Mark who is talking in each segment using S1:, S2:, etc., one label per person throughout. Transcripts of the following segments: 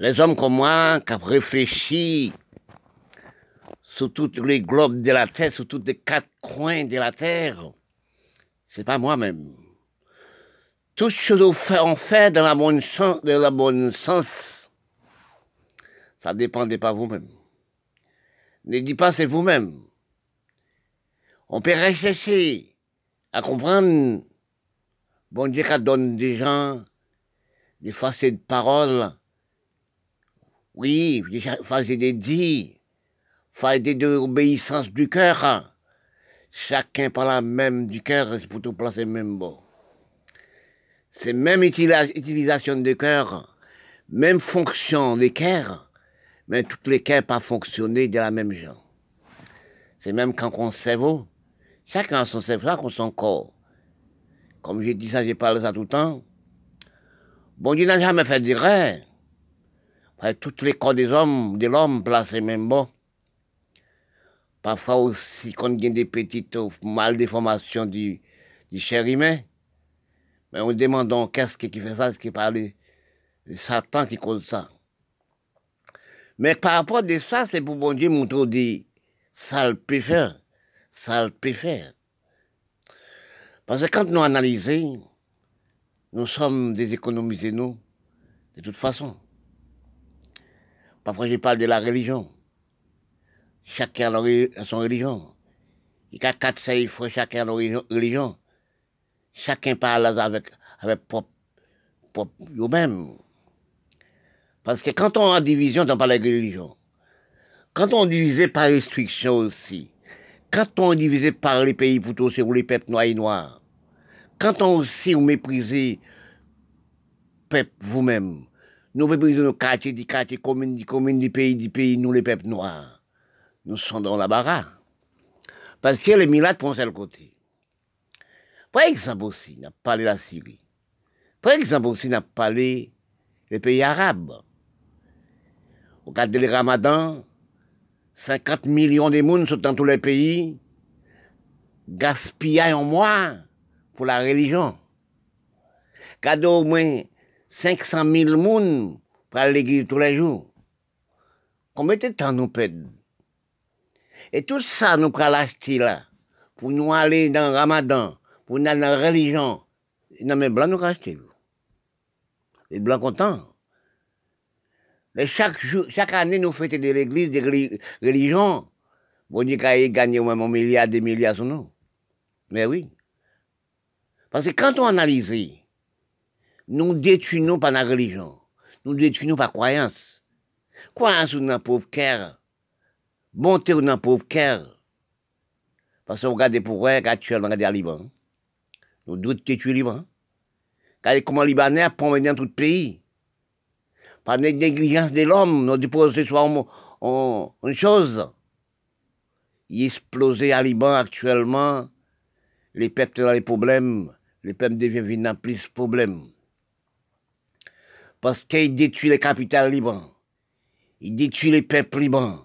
S1: Les hommes comme moi, qui ont réfléchi sur tous les globes de la Terre, sur tous les quatre coins de la Terre, c'est pas moi-même. Tout ce que on fait dans la bonne sens, dans la bonne sens, ça dépendait pas vous-même. Ne dis pas c'est vous-même. On peut rechercher à comprendre. Bon Dieu qui donne des gens des facettes de parole. Oui, des facettes de dire, facettes d'obéissance du cœur. Chacun par la même du cœur, c'est pour tout placer même bon. C'est même utilisation de cœur, même fonction des cœurs, mais toutes les cœurs pas fonctionner de la même genre. C'est même quand on cerveau, chacun a son cerveau, chacun son corps. Comme j'ai dit ça, j'ai parlé ça tout le temps. Bon Dieu n'a jamais fait dire rien. Toutes les corps des hommes, de l'homme, placés même bon. Parfois aussi, quand il y a des petites maldeformations du, du cher humain, mais on demande qu'est-ce qui fait ça, ce qui parle Satan qui cause ça. Mais par rapport à ça, c'est pour bon Dieu montrer des sales pécheurs, sales pécheurs. Parce que quand nous analysons, nous sommes des économisés, nous, de toute façon. Parfois, je parle de la religion. Chacun a son religion. Il y a quatre, cinq fois chacun leur religion. Chacun parle avec, avec propre, propre, même Parce que quand on a division, on parle de religion. Quand on divisé par restriction aussi, quand on divisé par les pays plutôt sur les peuples noirs et noirs, quand on aussi on méprisé peuple vous-même, nous nos quartiers, des quartiers, des des pays, des pays, nous les peuples noirs, nous sommes dans la barre. Parce que les milades pensent à le côté. Par exemple aussi, on a parlé la Syrie. Par exemple aussi, on a parlé des pays arabes. Au cadre du ramadan, 50 millions de monde sont dans tous les pays, gaspillent en mois pour la religion. Cadeau au moins 500 000 monde pour aller à l'église tous les jours. Combien de temps nous perdons Et tout ça, nous prenons l'acheter là, pour nous aller dans le ramadan, pour aller dans la religion. Non, mais blancs nous rachetons. Les blancs contents. Mais chaque, jour, chaque année, nous fêtons de l'église, des religions. Bon Dieu, qu'il gagné au moins un milliard, des milliards sur nous. Mais oui. Parce que quand on analyse, nous détruisons par la religion. Nous détruisons par croyance. Croyance ou dans pauvre cœur. Bonté ou dans pauvre cœur. Parce qu'on regarde pour voir qu'actuellement, on à Liban. Nous devons détruire Liban. Regardez comment Libanais prennent dans tout le pays. Par la négligence de l'homme, nous ce soir une chose. Il explosé à Liban actuellement. Les peuples dans les problèmes. Les peuples deviennent plus de problèmes. Parce qu'il détruit les capitales Liban. Il détruit les peuples Liban.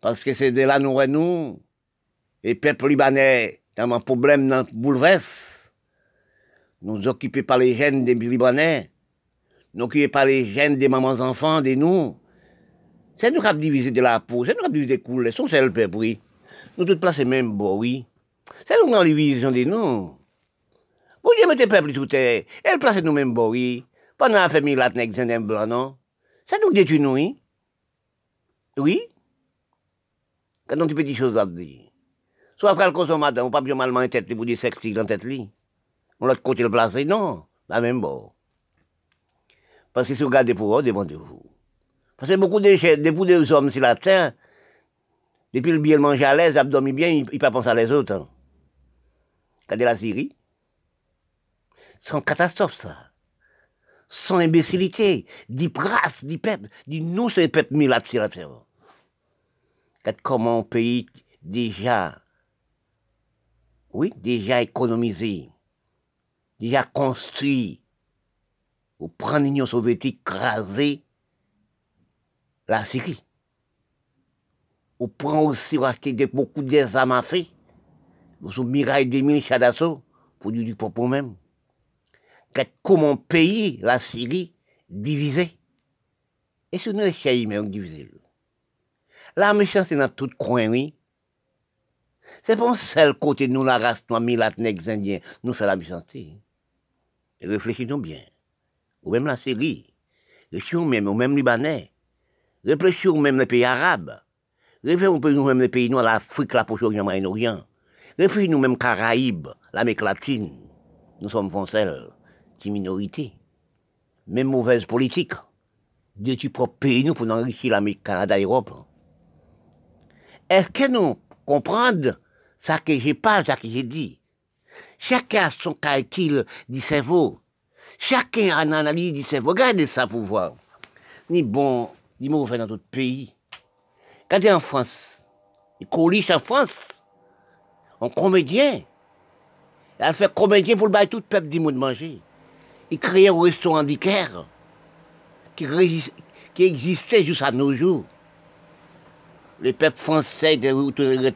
S1: Parce que c'est de là nous, nous, les peuples libanais, dans un problème, dans bouleverse. Nous occupés par les gènes des Libanais, nous occupés par les gènes des mamans enfants, des nous. C'est nous qui avons divisé de la peau, c'est nous qui avons divisé des couleurs, c'est le peuple, oui. Nous tous placés même oui. C'est nous qui avons division des nous. Vous dites, mettez peuple tout est, elle place nous même bon, oui. Pendant la famille nek un blanc, non? C'est nous détruit nous, oui. Oui? Quand on dit petites choses à dire. Soit après le consommateur, on pas bien mal en tête, pour dire sexe dans tête li. On l'autre côté le placer, non? La même bon. Parce que si vous regardez pour vous, demandez-vous. Parce que beaucoup de, beaucoup de hommes sur la terre, depuis le bien manger à l'aise, abdomen bien, ils ne pas penser à les autres. Hein. Regardez la Syrie. C'est une catastrophe, ça. Sans imbécilité, dit brasse, dit peuple, dit nous, c'est les peuples mis là terre. Regardez comment un pays déjà oui, déjà économisé, déjà construit, pour prendre l'Union soviétique, craser la Syrie. On prend aussi acheter beaucoup d'armes à feu, sous miraille des mille chats d'assaut, pour du pour même. Comment payer la Syrie divisée. Et si nous les mais on divise. La méchanceté dans tout coin, oui. C'est un seul côté nous, la race noire, milat, nègres, indiens, nous fait la méchanceté. Réfléchissons bien. Ou même la Syrie. Réfléchissons même, ou même Libanais. Réfléchissons même les pays arabes. Réfléchissons même les pays noirs, l'Afrique, la Proche-Orient, Moyen-Orient. Réfléchissons même Caraïbes, l'Amérique latine. Nous sommes français, qui minorité. Même mauvaise politique. De tu propre pays, nous, pour enrichir l'Amérique, Canada, Europe. Est-ce que nous comprenons ça que j'ai pas, ça que j'ai dit? Chacun a son calcul du cerveau. Chacun a une analyse du cerveau. Regardez ça pour voir. Ni bon, ni mauvais dans d'autres pays. Regardez en France. Les colis en France. Un comédien. Elle fait comédien pour le bail tout le peuple du monde manger. Il crée un restaurant d'Iker qui, existait jusqu'à nos jours. Les peuples français, étaient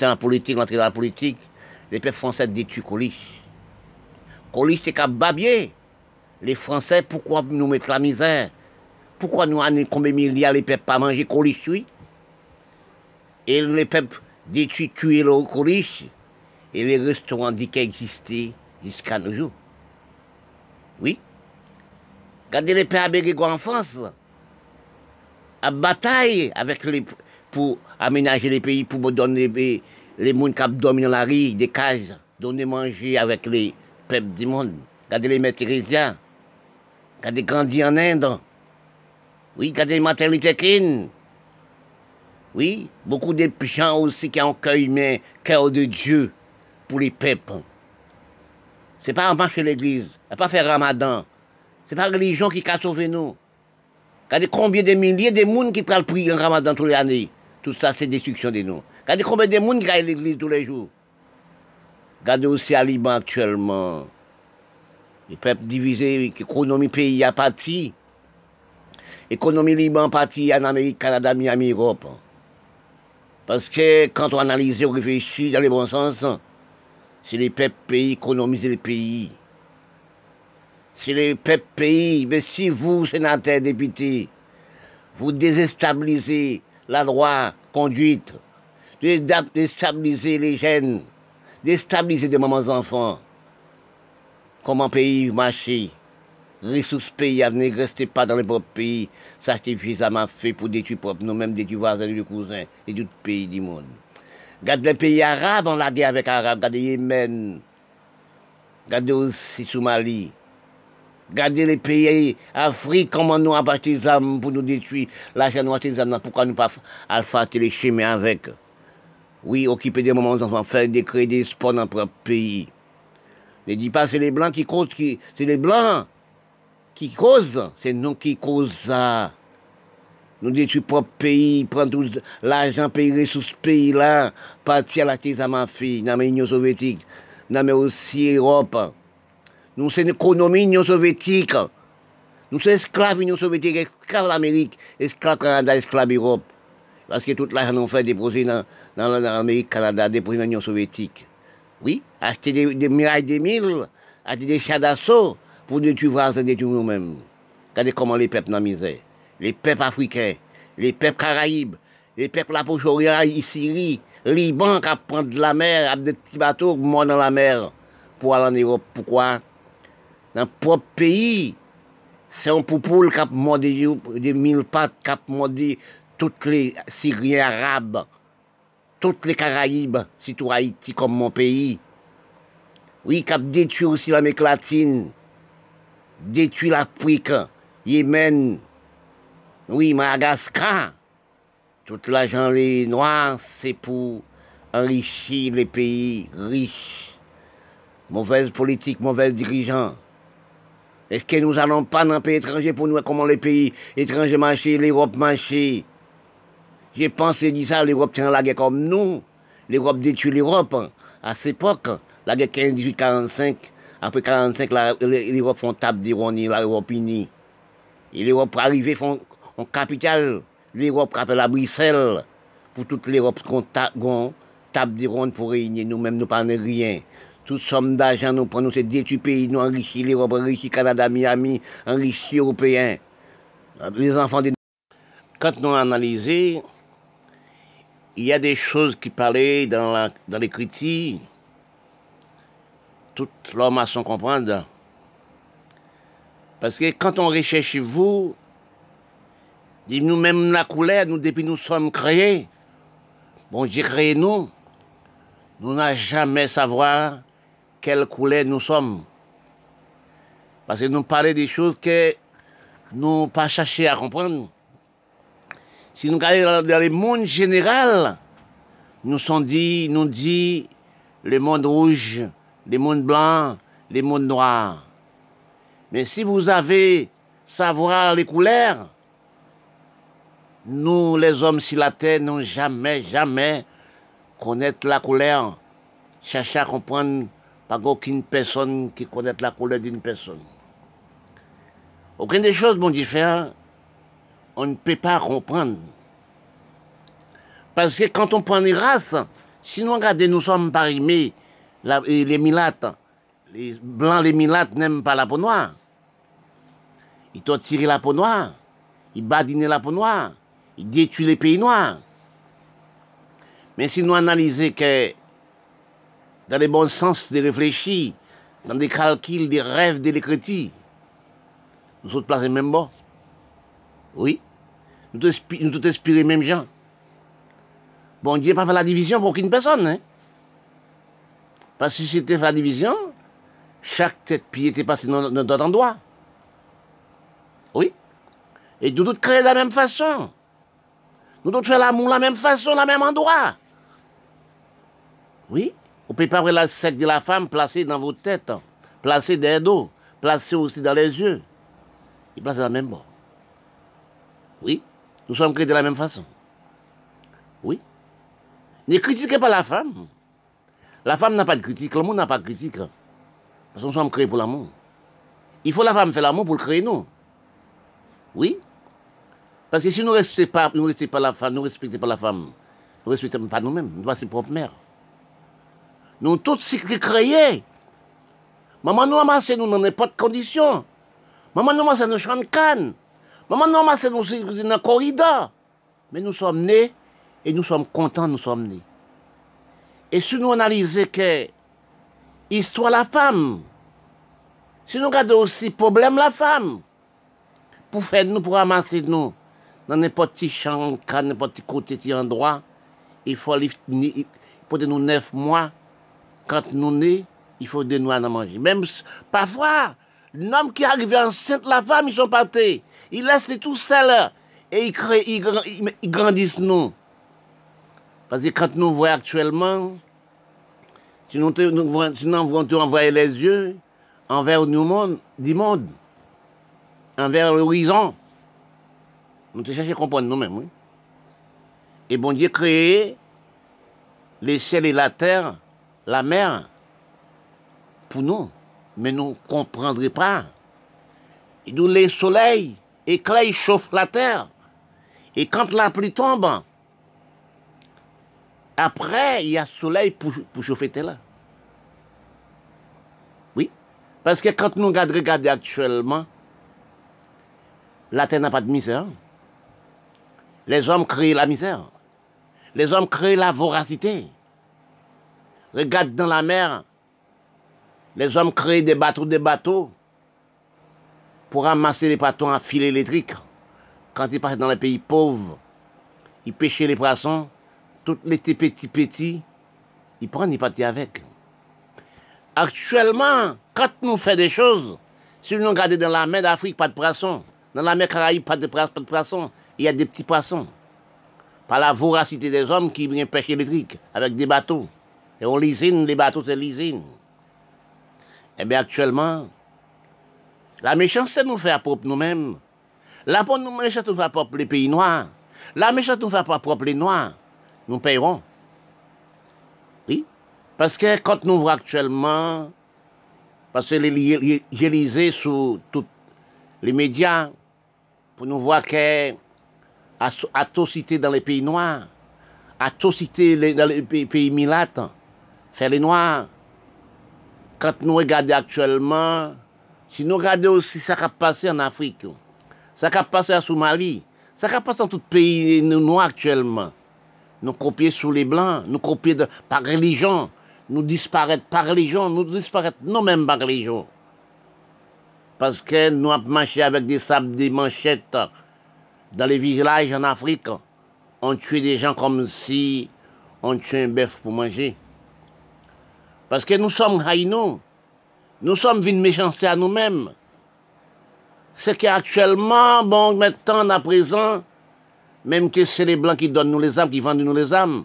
S1: en politique, entrés dans la politique, les peuples français détruisent Coliche. Coliche, c'est qu'à babier. Les Français, pourquoi nous mettre la misère? Pourquoi nous avons combien de milliards les peuples pas manger Coliche, oui? Et les peuples détruisent, tuer le Coliche. Et les restaurants disent existaient jusqu'à nos jours. Oui? Regardez les pères Bérégois en France. À bataille avec les, pour aménager les pays, pour donner les, les gens qui dorment dans la rue, des cages, donner manger avec les peuples du monde. Regardez les mères Thérésiens. Regardez grandi en Inde. Oui, regardez les maternités Oui, beaucoup de gens aussi qui ont cœur humain, cœur de Dieu pour les peuples. C'est pas en marcher l'église, pas faire ramadan. C'est pas la religion qui a sauvé nous. Regardez combien de milliers de monde qui prennent le prix en ramadan tous les années. Tout ça, c'est destruction de nous. Regardez combien de monde qui à l'église tous les jours. Regardez aussi à Liban actuellement. Les peuples divisés, l'économie pays a parti. L'économie Liban parti en Amérique, Canada, Miami, Europe. Parce que quand on analyse, on réfléchit dans le bon sens, c'est les peuples pays économiser les pays. C'est les peuples pays. Mais si vous, sénateurs, députés, vous déstabilisez la loi conduite, déstabiliser les jeunes, déstabiliser des mamans enfants, comment pays marcher, ressources pays à venir, restez pas dans les propres pays, ça suffisamment fait pour détruire nous-mêmes, détruire voisins, des cousins et tout pays du monde. Regardez les pays arabes, on l'a dit avec Arabes, regardez Yémen, regardez aussi Somalie. Regardez les pays Afrique, comment nous des armes pour nous détruire. L'argent nous armes, pourquoi nous pas faire les chemins avec? Oui, occuper des moments enfants, faire des crédits, sports dans notre pays. Ne dis pas c'est les blancs qui causent, c'est les blancs qui causent, c'est nous qui causons ça. Nous détruisons propre pays, prendre tout l'argent, payer sous ce pays-là, partir à la ma fille, dans l'Union soviétique, dans aussi Europe. Nous sommes économie Union soviétique. Nous sommes esclaves Union soviétique, esclaves l'Amérique, esclaves Canada, esclaves Europe. Parce que tout l'argent nous fait déposer dans, dans l'Amérique, Canada, déposer dans l'Union soviétique. Oui, acheter des, des mirailles des mille, acheter des chats d'assaut pour détruire, détruire nous-mêmes. Regardez comment les peuples dans la misère les peuples africains, les peuples caraïbes, les peuples la Syrie, Liban qui prendre de la mer, avec des petits bateaux morts dans la mer pour aller en Europe. Pourquoi? Dans propre pays, c'est un poupoule qui a mordu des mille pattes, qui a mordu tous les Syriens arabes, toutes les Caraïbes, surtout comme mon pays. Oui, qui a détruit aussi l'Amérique latine, détruit l'Afrique, Yémen, oui, Madagascar, tout l'argent les noirs, c'est pour enrichir les pays riches. Mauvaise politique, mauvais dirigeants. Est-ce que nous allons pas dans un pays étranger pour nous comment les pays étrangers marchent, l'Europe marche J'ai pensé dit ça, l'Europe tient la guerre comme nous. L'Europe détruit l'Europe. À cette époque, la guerre 15-18-45, après 45, l'Europe font table d'ironie, l'Europe unie. Et l'Europe arrivée font en capitale, l'Europe appelle à Bruxelles, pour toute l'Europe qu'on table de ronde pour réunir, nous-mêmes, nous parlons rien. Toute somme d'argent, nous prenons ces détruits pays, nous enrichissons l'Europe, enrichissons Canada, Miami, enrichissons Européens. Les enfants des... quand nous analysons, il y a des choses qui parlaient dans, la, dans les critiques, toute l'homme a son comprendre. Parce que quand on recherche vous, nous même la couleur, nous depuis nous sommes créés, bon Dieu créé nous, nous n'avons jamais savoir quelle couleur nous sommes. Parce que nous parlons des choses que nous pas cherché à comprendre. Si nous regardons dans le monde général, nous sommes dit, nous dit le monde rouge, le monde blanc, le monde noir. Mais si vous avez savoir les couleurs, nous, les hommes sur la terre, n'ont jamais, jamais connaître la couleur, chercher à comprendre pas aucune personne qui connaît la couleur d'une personne. Aucune des choses, bon différent, on ne peut pas comprendre. Parce que quand on prend une race, si nous regardons, nous sommes parimés, les milates, les blancs, les milates n'aiment pas la peau noire. Ils t'ont tiré la peau noire, ils badinent la peau noire, ils détruisent les pays noirs. Mais si nous analysons que dans les bons sens de réfléchir, dans des calculs, des rêves, de l'écriture, nous autres placer même bas. Oui. Nous tous inspirés même gens. Bon Dieu pas fait la division pour aucune personne. Hein? Parce que si c'était la division, chaque tête pied était passé dans d'autres endroit. Oui. Et nous tous créés de la même façon. Nous tous faire l'amour de la même façon, la même endroit. Oui. Vous pas voir la sec de la femme placée dans vos têtes, placée dans les dos, placée aussi dans les yeux. Il place de la même bord. Oui. Nous sommes créés de la même façon. Oui. Ne critiquez pas la femme. La femme n'a pas de critique, monde n'a pas de critique. Parce que nous sommes créés pour l'amour. Il faut la femme faire l'amour pour le créer, nous. Oui. Parce que si nous ne respectons pas, pas la femme, nous ne respectons pas la femme, nous ne respectons pas nous-mêmes, nous sommes ses propres mères. Nous tous créés. Maman nous amasse nous dans n'importe condition. Maman nous amasse nous champs de canne. Maman nous amasse nous dans corridor. Mais nous sommes nés et nous sommes contents, nous sommes nés. Et si nous analysons que histoire la femme, si nous regardons aussi problème la femme, pour faire nous, pour ramasser nous, dans n'importe quel champ, n'importe quel côté, endroit, il faut aller, pour nous neuf mois, quand nous nés, il faut des noix à manger. Même parfois, l'homme qui arrive enceinte, la femme, ils sont partis. Ils laissent les tout seuls et ils, créent, ils grandissent nous. Parce que quand nous voyons actuellement, si nous, nous envoyer les yeux envers le monde, du monde, envers l'horizon, nous te cherchons à comprendre nous-mêmes. Oui? Et bon Dieu créé les ciels et la terre, la mer, pour nous, mais nous ne comprendrons pas. Et nous, les soleils éclairent, chauffent la terre. Et quand la pluie tombe, après, il y a soleil pour, pour chauffer là. Oui. Parce que quand nous regardons actuellement, la terre n'a pas de misère. Les hommes créent la misère. Les hommes créent la voracité. Regarde dans la mer. Les hommes créent des bateaux, des bateaux pour ramasser les poissons à fil électrique. Quand ils passent dans les pays pauvres, ils pêchaient les poissons tous les petits petits, ils prennent, ils partent avec. Actuellement, quand nous faisons des choses, si nous regardons dans la mer d'Afrique, pas de poissons. Dans la mer Caraïbe, pas de, pas de poissons. Il y a des petits poissons. Par la voracité des hommes qui viennent pêcher électrique avec des bateaux. Et on lisine, les bateaux, c'est lisine. Eh bien, actuellement, la méchanceté nous fait propre nous-mêmes. La méchanceté nous fait propre les pays noirs. La méchanceté nous fait propre les noirs nous payerons. Oui. Parce que quand nous voyons actuellement, parce que j'ai lisé sur tous les médias, pour nous voir que atrocité dans les pays noirs, atrocité dans les pays, pays c'est les noirs. Quand nous regardons actuellement, si nous regardons aussi ce qui a passé en Afrique, ce qui a passé en Somalie, Ça qui passe dans tout pays noir actuellement. Nous copier sous les blancs, nous copier par religion, nous disparaître par religion, nous disparaître nous-mêmes par religion. Parce que nous avons marché avec des sables, des manchettes dans les villages en Afrique. On tuait des gens comme si on tuait un bœuf pour manger. Parce que nous sommes haïnos. Nous sommes d'une méchanceté à nous-mêmes. C'est qu'actuellement, bon, maintenant, à présent, même que c'est les Blancs qui donnent nous les âmes, qui vendent nous les âmes.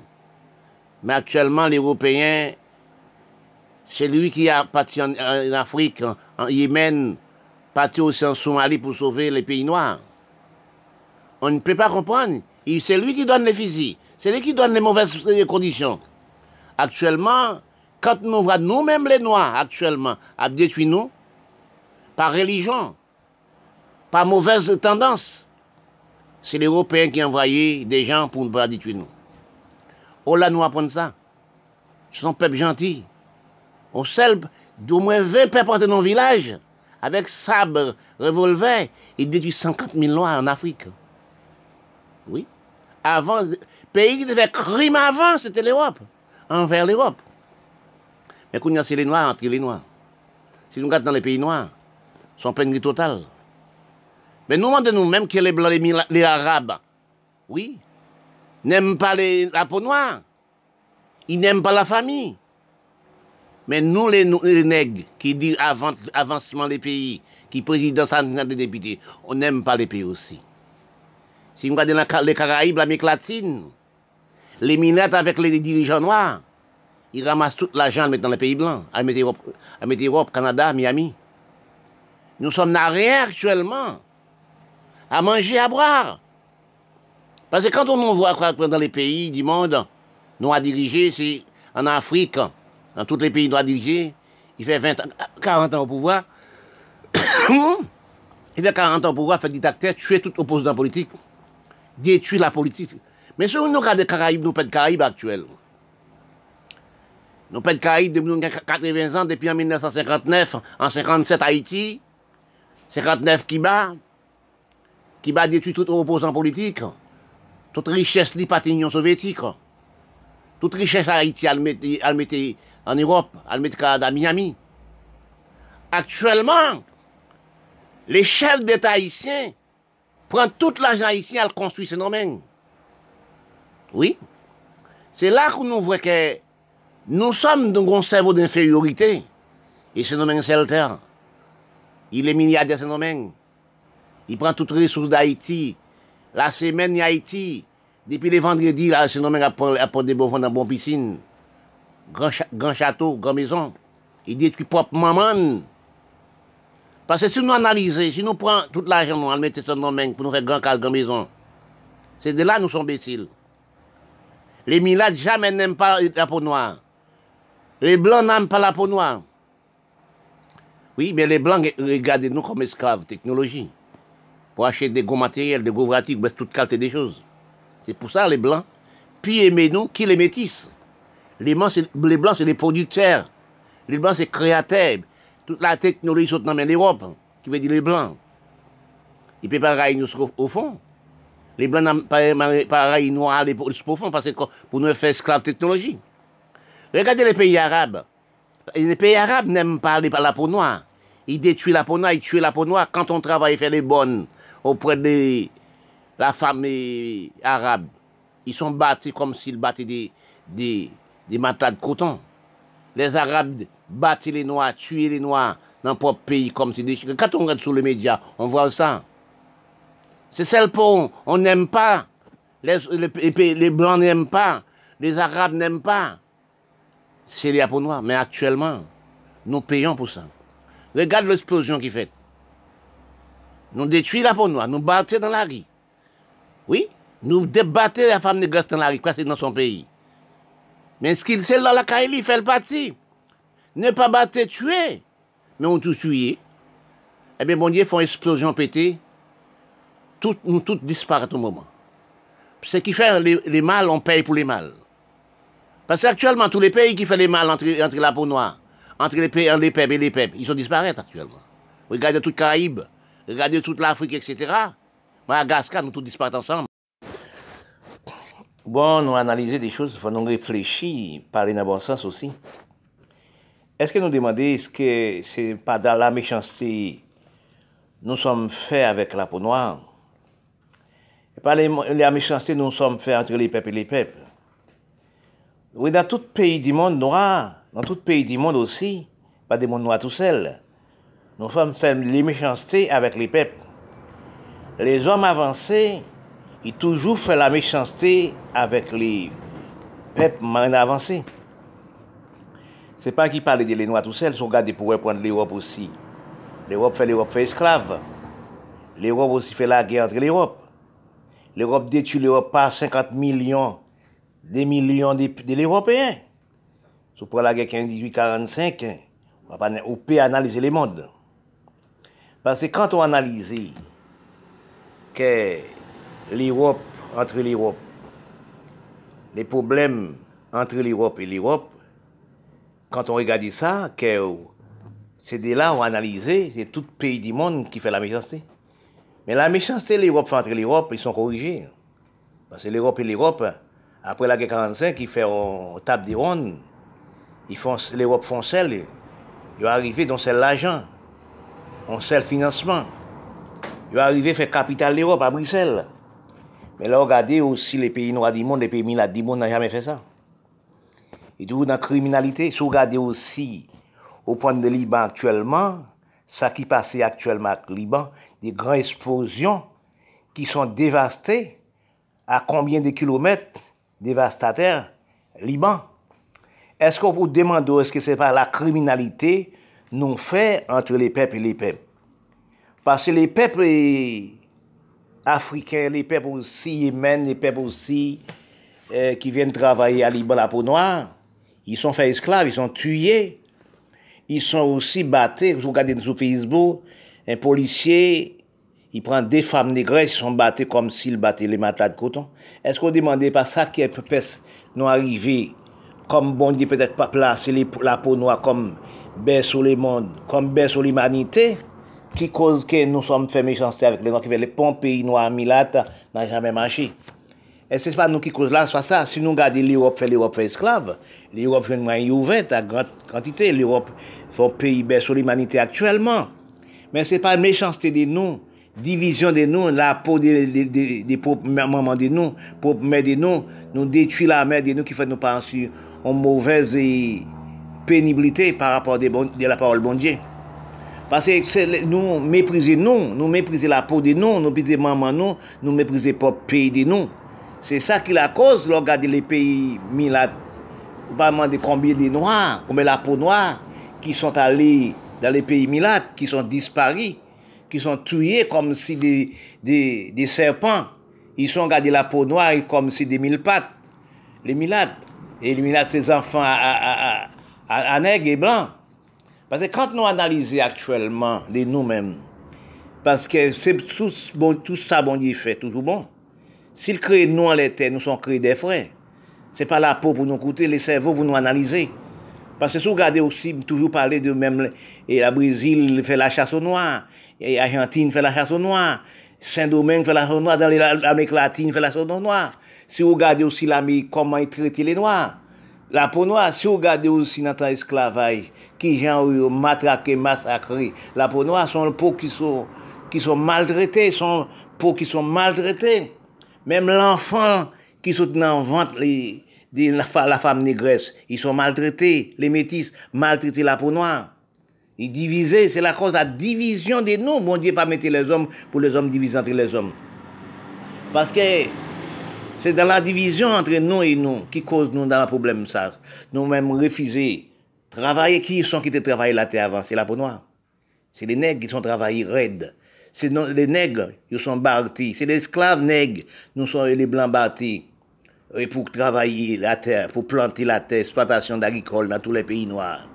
S1: Mais actuellement, les Européens, c'est lui qui a parti en, Afrique, en, Yémen, parti aussi en Somalie pour sauver les pays noirs. On ne peut pas comprendre. C'est lui qui donne les fusils. C'est lui qui donne les mauvaises conditions. Actuellement, quand nous voyons nous-mêmes les Noirs, actuellement, à détruire nous, par religion, par mauvaise tendance, c'est les Européens qui ont envoyé des gens pour nous pas détruire nous. Oh là, nous apprenons ça. Ce sont peuple gentil. On sait d'au moins 20 peuples dans nos villages, avec sabre, revolver, ils détruisent 50 000 Noirs en Afrique. Oui. Avant, pays qui devait crime avant, c'était l'Europe, envers l'Europe. Mais quand c'est les Noirs entre les Noirs. Si nous regardons dans les pays noirs, sont peine totale. Mais nous demandons nous-mêmes que les Blancs, les, les Arabes, oui, n'aiment pas les, la peau noire. Ils n'aiment pas la famille. Mais nous, les, nègres, qui disent avancement des pays, qui président des députés, on n'aime pas les pays aussi. Si vous regardez les Caraïbes, l'Amérique latine, les minettes avec les dirigeants noirs, ils ramassent tout l'argent, dans les pays blancs, à mettre Europe, Canada, Miami. Nous sommes rien actuellement à manger, à boire. Parce que quand on voit dans les pays du monde, nous à diriger, c'est en Afrique, dans tous les pays à diriger, il fait 20 40 ans au pouvoir. il fait 40 ans au pouvoir, fait dictateur, tuer tout opposant politique détruire la politique. Mais si nous regardons les Caraïbes, nous pas de Caraïbes actuels. Nous de Caraïbes depuis 80 ans, depuis en 1959, en 57 Haïti, 59 Kiba, Kiba détruit tout opposant politique, toute richesse li l'Union soviétique, toute richesse Haïti, elle mettait en Europe, elle mettait à Miami. Actuellement, les chefs d'État haïtiens prend tout l'argent ici, elle construit ce domaine. Oui. C'est là que nous voyons que nous sommes dans un cerveau d'infériorité. Et ce domaine, c'est le terre. Il est milliardaire, ce domaine. Il prend toutes les ressources d'Haïti. La semaine, Haïti. Depuis les vendredis, là, ce domaine apporte des beaux dans bonne piscine. Grand, château, grand maison. Il détruit propre maman. Parce que si nous analysons, si nous prenons tout l'argent, nous le mettons dans nos pour nous faire grand cas, grand maison, c'est de là que nous sommes imbéciles. Les milades jamais n'aiment pas la peau noire. Les blancs n'aiment pas la peau noire. Oui, mais les blancs regardent nous comme esclaves technologie. Pour acheter des gros matériels, des gros vratis, toute qualité des choses. C'est pour ça les blancs, puis aimez nous qui les métissent. Les blancs, c'est les producteurs. Les blancs, c'est créateurs toute la technologie saute dans l'Europe, qui veut dire les Blancs. Ils ne peuvent pas nous au fond. Les Blancs n'ont pas railler noirs au fond, parce que pour nous faire esclaves technologie. Regardez les pays arabes. Les pays arabes n'aiment pas la peau noire. Ils détruisent la peau noire, ils tuent la peau noire. Quand on travaille fait les bonnes auprès de la femme arabe, ils sont battus comme s'ils battaient des, matelas de coton. Les Arabes battent les Noirs, tuent les Noirs dans leur propre pays comme c'est des Quand on regarde sur les médias, on voit ça. C'est celle pour on n'aime pas. Les, les, Blancs n'aiment pas. Les Arabes n'aiment pas. C'est les noire. Mais actuellement, nous payons pour ça. Regarde l'explosion qui fait. Nous détruisons la peau nous battons dans la rue. Oui, nous débattons la femme négresse dans la rue, parce que dans son pays. Mais ce qu'il sait dans la Kaili, il fait le parti. Ne pas battre, tuer. Mais on tout tué. Eh bien, bon Dieu, font explosion pété. Tout, nous tous disparaissons au moment. Ce qui fait les, les mal, on paye pour les mal. Parce qu'actuellement, tous les pays qui font les mal entre, la peau noire, entre les, pays, les peuples et les peuples, ils sont disparaître actuellement. Regardez toute Caraïbe, regardez toute l'Afrique, etc. Madagascar, nous tous disparaître ensemble.
S2: Bon, nous analyser des choses, nous réfléchir, parler dans le bon sens aussi. Est-ce que nous demander, est-ce que c'est pas dans la méchanceté nous sommes faits avec la peau noire? Et pas la méchanceté nous sommes faits entre les peuples et les peuples. Oui, dans tout pays du monde noir, dans tout pays du monde aussi, pas des mondes noirs tout seuls, nous sommes faits les méchancetés avec les peuples. Les hommes avancés, ils toujours fait la méchanceté avec les peuples moins avancés. C'est pas qu'ils parlent des Noirs tout seuls, sont gardés pour prendre l'Europe aussi. L'Europe fait l'Europe fait esclave. L'Europe aussi fait la guerre entre l'Europe. L'Europe détruit l'Europe par 50 millions, des millions de, l'Européen. Si pour la guerre 15-18-45, on peut analyser les mondes. Parce que quand on analyse que l'Europe, entre l'Europe, les problèmes entre l'Europe et l'Europe, quand on regarde ça, c'est de là où on analyse, c'est tout pays du monde qui fait la méchanceté. Mais la méchanceté, l'Europe fait entre l'Europe, ils sont corrigés. Parce que l'Europe et l'Europe, après la guerre 45, ils font table des rondes, ils font, l'Europe font celle, ils arriver dans celle l'argent, on sait le financement. Ils vont arriver à faire capitale l'Europe à Bruxelles. Mais là, regardez aussi les pays noirs du monde, les pays militaires du monde n'ont jamais fait ça. Et toujours dans la criminalité, si vous regardez aussi au point de Liban actuellement, ça qui passe actuellement avec Liban, des grandes explosions qui sont dévastées à combien de kilomètres dévastateurs Liban. Est-ce qu'on vous demande est-ce que c'est pas la criminalité non fait entre les peuples et les peuples? Parce que les peuples africains, les peuples aussi yémen, les peuples aussi euh, qui viennent travailler à Liban la peau noire, ils sont faits esclaves, ils sont tués. Ils sont aussi battus. Vous regardez sur Facebook, un policier, il prend des femmes négresses, ils sont battus comme s'ils battaient les matelas de coton. Esko demande pa sa ki ep pes nou arrive, kom bon di petet pa plase la pou nou a kom bè sou le moun, kom bè sou l'imanite, ki koz ke nou som fè mechanstè avèk le nou ki vè le pon peyi nou a milat nan jamè manchi. E se se pa nou ki koz la swa sa, si nou gade l'Europe fè l'Europe fè esklav, l'Europe fè mwen youvet a grant kantite, l'Europe fè peyi bè sou l'imanite aktuellement. Men se pa mechanstè de nou, division de nous, la peau des de, de, de, mamans de nous, pauvres mères de nous, nous détruit la mère de nous qui fait nous penser en mauvaise pénibilité par rapport de, de la parole bon Dieu. Parce que nous mépriser nous, nous mépriser la peau de nous, nous mépriser maman nous, nous mépriser le pays de nous. C'est ça qui la cause, regardez les pays milat, pas demander combien de noirs, combien la peau noire, qui sont allés dans les pays milat, qui sont disparus, qui sont tués comme si des, des, serpents. Ils sont gardés la peau noire comme si des mille pattes. Les milates. Et les milates, ces enfants à, à, nègres et blancs. Parce que quand nous analysons actuellement de nous-mêmes, parce que c'est tout, bon, tout ça, bon Dieu fait, toujours bon. S'il crée nous en l'été, nous sommes créés des frères. C'est pas la peau pour nous coûter, les cerveaux pour nous analyser. Parce que si vous regardez aussi, toujours parler de même, et la Brésil fait la chasse aux noirs, et l'Argentine fait la chasse aux noirs, Saint-Domingue fait la chasse aux noirs, dans l'Amérique latine fait la chasse aux noirs. Si vous regardez aussi l'Amérique, comment ils traitent les noirs. La peau noire, si vous regardez aussi dans l'esclavage, qui gens ont matraqué, massacré, la peau noire sont les peaux qui sont, qui sont maltraités, sont peaux qui sont maltraités. Même l'enfant qui sont dans le ventre de la femme négresse, ils sont maltraités. Les métis maltraités la peau noire. Ils divisent, c'est la cause de la division de nous. Bon Dieu pas mettre les hommes pour les hommes diviser entre les hommes. Parce que c'est dans la division entre nous et nous qui cause nous dans le problème ça. Nous-mêmes refuser travailler qui sont qui te travaillent la terre avant, c'est la peau noire. C'est les nègres qui sont travaillés raides c'est les nègres, ils sont bâtis. C'est les esclaves nègres, nous sommes les blancs bâtis. Et pour travailler la terre, pour planter la terre, exploitation d'agricole dans tous les pays noirs.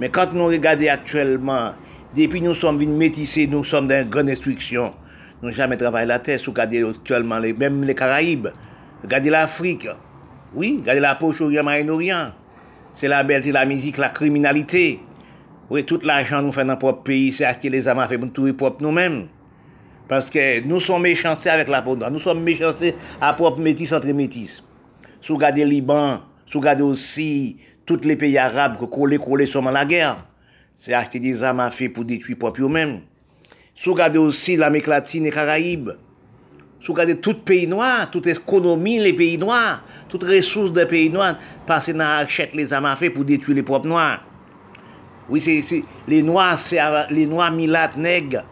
S2: Mais quand nous regardons actuellement, depuis nous sommes venus métissés, nous sommes dans une grande instruction. Nous jamais travaillé la terre, sous regardez actuellement, même les Caraïbes. Regardez l'Afrique. Oui, regardez la poche Orient, Moyen-Orient. C'est la belleté, la musique, la criminalité. Oui, tout l'argent nous fait dans notre propre pays, c'est acheter les armes à faire pour tout propre nous-mêmes. Parce que nous sommes méchantés avec la peau. Nous sommes méchantés à propre métis entre métis. Si vous regardez Liban, si vous regardez aussi tous les pays arabes qui collés, collés sont dans la guerre, c'est acheter des armes à feu pour détruire propre eux-mêmes. Si vous regardez aussi l'Amérique latine et Caraïbes, si vous regardez tout pays noir, toute économie les pays noirs, toutes ressources des pays noirs, parce qu'on achète les armes à feu pour détruire les propres noirs. Oui, les noirs, c'est les noirs milates nègres.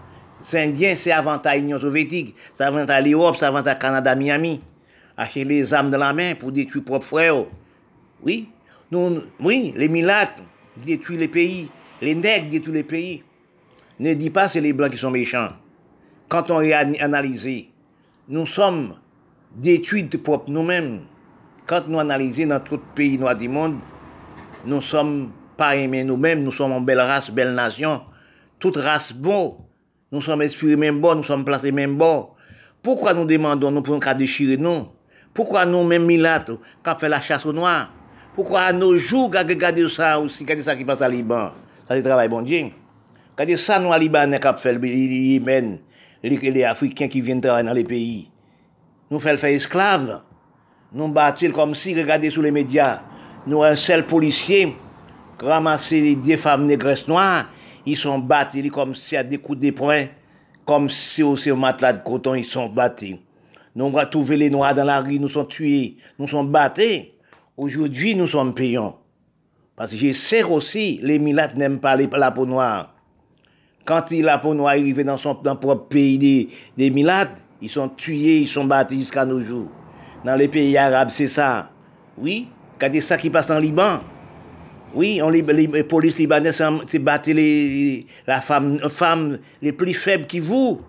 S2: C'est indien, c'est avantage l'Union soviétique, c'est avantage l'Europe, c'est avantage Canada, Miami. Acheter les armes dans la main pour détruire propres frères. Oui, oui, les milates détruisent les pays, les nègres détruisent les pays. Ne dis pas c'est les blancs qui sont méchants. Quand on est analysé, nous sommes détruits de propre nous-mêmes. Quand nous analysons dans tout pays noir du monde, nous sommes pas aimés nous-mêmes, nous sommes en belle race, belle nation, toute race bon, nous sommes inspirés même bon, nous sommes placés même bon. Pourquoi nous demandons, nous pouvons qu'à déchirer nous Pourquoi nous, même milates, quand fait la chasse au noir Pourquoi à nos jours, regardez ça aussi, regardez ça qui passe à Liban Ça, c'est travail bon Dieu. Regardez ça, nous, à Liban, qui fait le Yémen, les, Africains qui viennent dans les pays. Nous faisons faire esclaves. Nous battons comme si, regardez sur les médias, nous, un seul policier, ramasser des femmes négresses noires, ils sont battus comme si à des coups de poing, comme si au matelas de coton, ils sont battus. Nous avons trouvé les noirs dans la rue, nous sommes tués, nous sommes battus. Aujourd'hui, nous sommes payants. Parce que je sais aussi, les milates n'aiment pas la peau noire. Quand la peau noire arrive dans son propre pays des, des milates, ils sont tués, ils sont battus jusqu'à nos jours. Dans les pays arabes, c'est ça. Oui, regardez ça qui passe en Liban. Oui, on, les, les, polices libanaises les, la femme, femme les plus faibles qui vous.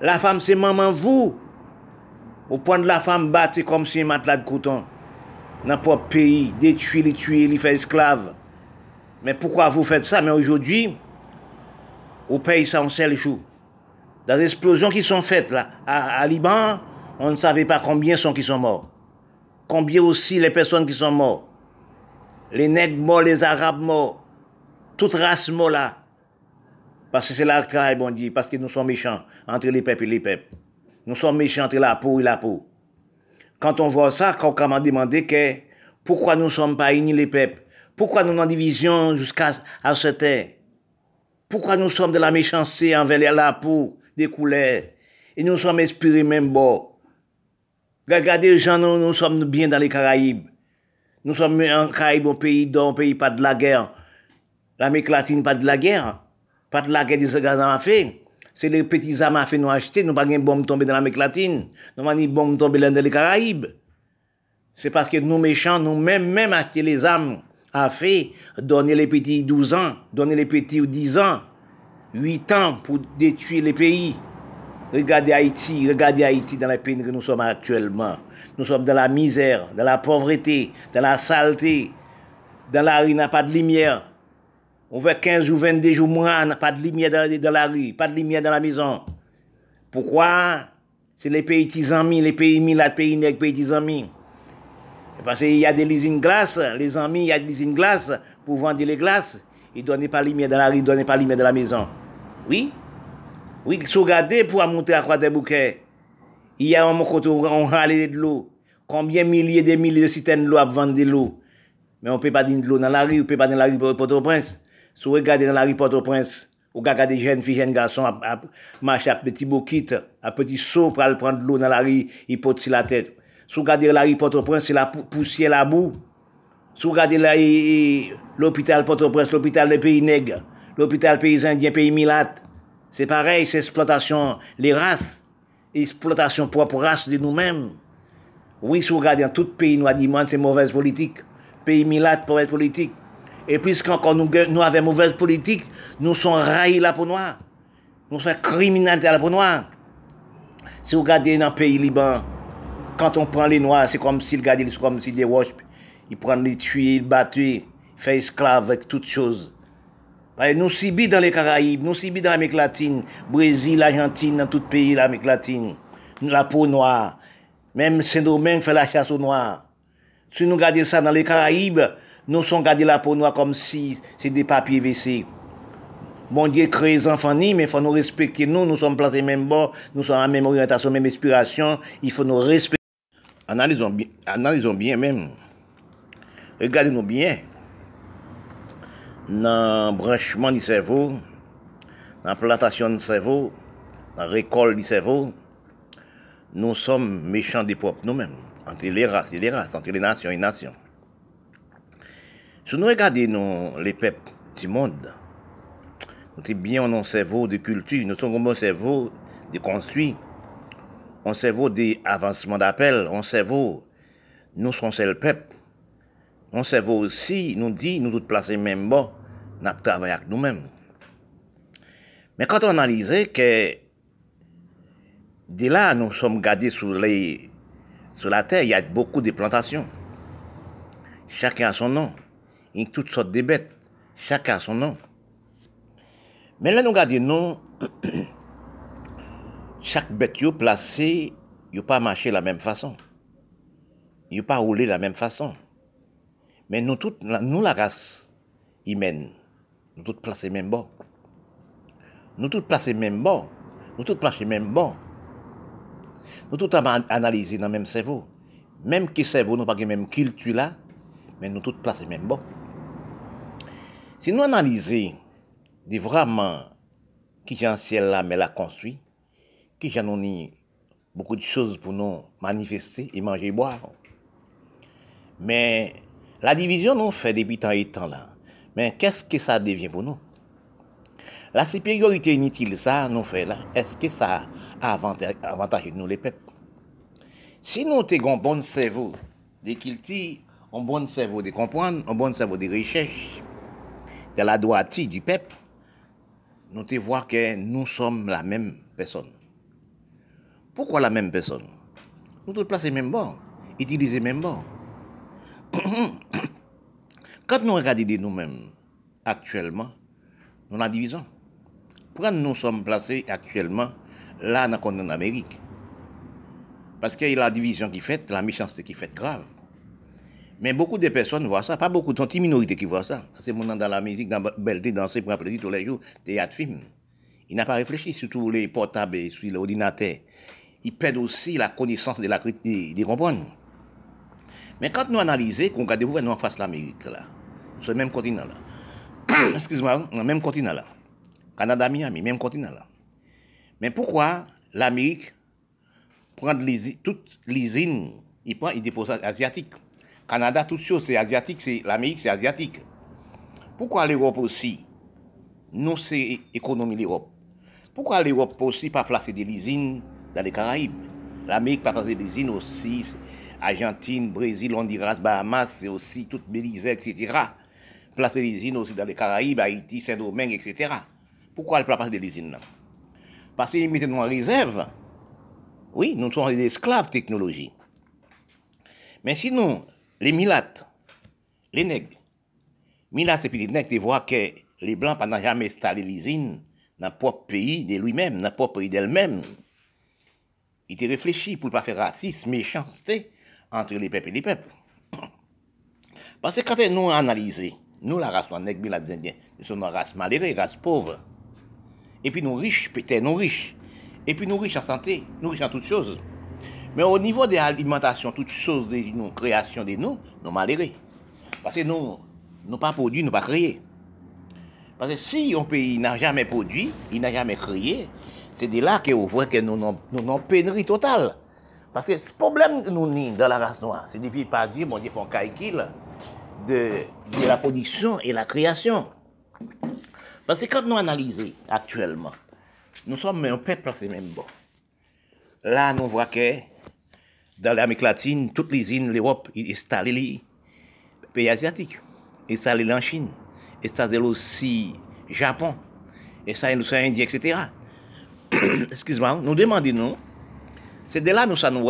S2: La femme, c'est maman vous. Au point de la femme battre, comme si un matelas de coton. Dans propre pays, détruire, les tuer, les faire esclaves. Mais pourquoi vous faites ça? Mais aujourd'hui, au pays, ça en seul jour. Dans les explosions qui sont faites à, Liban, on ne savait pas combien sont qui sont morts. Combien aussi les personnes qui sont mortes les nègres morts, les arabes morts, toute race morte là. Parce que c'est travail bon Dieu, parce que nous sommes méchants entre les peuples et les peuples. Nous sommes méchants entre la peau et la peau. Quand on voit ça, quand on m'a demandé que pourquoi nous ne sommes pas unis les peuples, pourquoi nous en division jusqu'à à ce temps, pourquoi nous sommes de la méchanceté envers la peau, des couleurs, et nous sommes inspirés même bon. Regardez nous, sommes bien dans les Caraïbes. Nous sommes un Caraïbe, un pays dont pays pas de la guerre. L'Amérique latine, pas de la guerre. Pas de la guerre des à fait. C'est les petits armes à fait nous acheter. Nous pas de bombe tomber dans l'Amérique latine. Nous pas de bombe tomber dans les Caraïbes. C'est parce que nous méchants, nous même, acheter les armes à fait, donner les petits 12 ans, donner les petits 10 ans, 8 ans pour détruire les pays. Regardez Haïti, regardez Haïti dans les pays que nous sommes actuellement. Nous sommes dans la misère, dans la pauvreté, dans la saleté. Dans la rue, n'a pas de lumière. On fait 15 ou 22 jours moins, pas de lumière dans, la rue, pas de lumière dans la maison. Pourquoi? C'est les pays amis, les pays mis, les pays nègres, pays amis. Parce qu'il y a des usines glaces, les amis, il y a des usines glaces pour vendre les glaces. Ils ne donnent pas de lumière dans la rue, ils ne donnent pas de lumière dans la maison. Oui? Oui, regardez pour monter à Croix des Bouquets. Il y a un moment où on râle de l'eau. Combien de milliers de milliers de citernes d'eau à vendre de l'eau? Mais on ne peut pas dire de l'eau dans la rue, on ne peut pas dans la rue Port-au-Prince. Si vous regardez dans la rue Port-au-Prince, vous regardez des jeunes filles, jeunes garçons à, marcher à petit bouquet, à petit saut pour aller prendre de l'eau dans la rue, ils portent sur la tête. Si vous regardez la rue Port-au-Prince, c'est la poussière, la boue. Si vous regardez l'hôpital Port-au-Prince, l'hôpital des pays nègres, l'hôpital pays indien, pays milate, c'est pareil, c'est exploitation, les races exploitation propre race de nous-mêmes. Oui, si vous regardez dans tout pays noir du monde, c'est mauvaise politique. Pays milate, mauvaise politique. Et puisqu'encore nous, nous avons mauvaise politique, nous sommes raillés la peau noire. Nous sommes criminels à la peau noire. Si vous regardez dans le pays Liban, quand on prend les noirs, c'est comme s'ils regardaient, c'est comme si des roches, ils prennent les tuer, ils battent, ils font esclaves avec toutes choses. Nous subissons dans les Caraïbes, nous subissons dans l'Amérique latine, Brésil, Argentine, dans tout pays de l'Amérique latine. La peau noire. Même Saint-Domingue fait la chasse aux noirs. Si nous regardons ça dans les Caraïbes, nou son gade la pou nou a kom si se de papye vese. Bon diye kreye zanfan ni, men fwa nou respekte nou, nou son plase men bon, nou son an men orientasyon, men espirasyon, il fwa nou respekte. Analizon, analizon bien men. Regade nou bien. Nan branchman di sevo, nan plantasyon di sevo, nan rekol di sevo, nou som mechand di pop nou men. Ante le rase, le rase, ante le nasyon, le nasyon. Si nous regardons les peuples du monde, nous sommes bien en cerveau de culture, nous sommes un cerveau de construit, un cerveau d'avancement d'appel, un cerveau, nous sommes le peuple. Un cerveau aussi nous dit, nous tous placer même nous travaillons avec nous-mêmes. Mais quand on analyse que dès là, nous sommes gardés sur, sur la terre, il y a beaucoup de plantations. Chacun a son nom. A toutes sortes de bêtes. Chacun son nom. Mais là, nous regardons, nous, chaque bête est placée, il pas marché de la même façon. Il pas roulé de la même façon. Mais nous, toutes, nous la race humaine, nous tous placés même bon. Nous tous placés même bon. Nous tous placés même bon. Nous tous analysé dans le même cerveau. Même qui cerveau, nous pas la même culture là, mais nous tous placés même bon. Si nous analysons vraiment qui j'ai un ciel là, mais l'a construit, qui j'en ai beaucoup de choses pour nous manifester et manger et boire. Mais la division nous fait depuis tant et temps là. Mais qu'est-ce que ça devient pour nous? La supériorité inutile, ça nous fait là, est-ce que ça a avantage nous les peuples? Si nous avons un bon cerveau de culture, un bon cerveau de comprendre, un bon cerveau de recherche, de la droiture du peuple, nous te voir que nous sommes la même personne. Pourquoi la même personne? Nous tous placer même bon, utiliser même bon. Quand nous regardons nous-mêmes actuellement, nous la division. Pourquoi nous sommes placés actuellement là dans en Amérique Parce qu'il y a la division qui fait, la méchanceté qui fait grave. Mais beaucoup de personnes voient ça, pas beaucoup, de minorités qui voient ça. C'est mon dans la musique, dans la belleté, danser pour plaisir tous les jours, théâtre, film. Il n'a pas réfléchi sur tous les portables et sur l'ordinateur. Il perd aussi la connaissance de la critique, de comprendre. Mais quand nous analysons, qu'on regarde, vous nous en face l'Amérique, là, sur le même continent là. Excuse-moi, le même continent là. Canada, Miami, même continent là. Mais pourquoi l'Amérique prend toutes les usines, il prend, il dépose asiatique? Canada, toutes choses, c'est asiatique, c'est l'Amérique, c'est asiatique. Pourquoi l'Europe aussi? Nous, c'est économie l'Europe. Pourquoi l'Europe aussi pas placer des usines dans les Caraïbes? L'Amérique pas placer des usines aussi, Argentine, Brésil, Honduras, Bahamas, c'est aussi toute Belize, etc placer des usines aussi dans les Caraïbes, Haïti, Saint-Domingue, etc. Pourquoi elle ne placer des usines là? Parce qu'ils mettent nous en réserve. Oui, nous sommes des esclaves technologie. Mais sinon, les milates, les nègres, milates et petits nègres, tu vois que les blancs n'ont jamais installé l'usine dans le propre pays de lui-même, dans le propre pays d'elle-même. Ils étaient réfléchi pour ne pas faire racisme, méchanceté entre les peuples et les peuples. Parce que quand nous analysons nous, la race noire, nègre, les Indiens, nous sommes une race malheureux, race pauvre. Et puis nous riches, peut-être nous riches. Et puis nous riches en santé, nous riches en toutes choses. Mais au niveau de l'alimentation, toutes choses de nos créations de nous, nous malheureux. Parce que nous, nous pas produit, nous pas créé. Parce que si un pays n'a jamais produit, il n'a jamais créé, c'est de là qu'on voit que nous avons pénurie totale. Parce que ce problème que nous avons dans la race noire, c'est depuis pas Dieu, mon Dieu, font calcul de, la production et la création. Parce que quand nous analysons actuellement, nous sommes un peuple, c'est même bon. Là, nous voyons que dans l'Amérique latine, toutes les îles, l'Europe, ils installent les pays asiatiques, installent en Chine, installent aussi Japon, installent l'océan etc. Excuse-moi, nous demandons, nous, c'est de là nous sommes,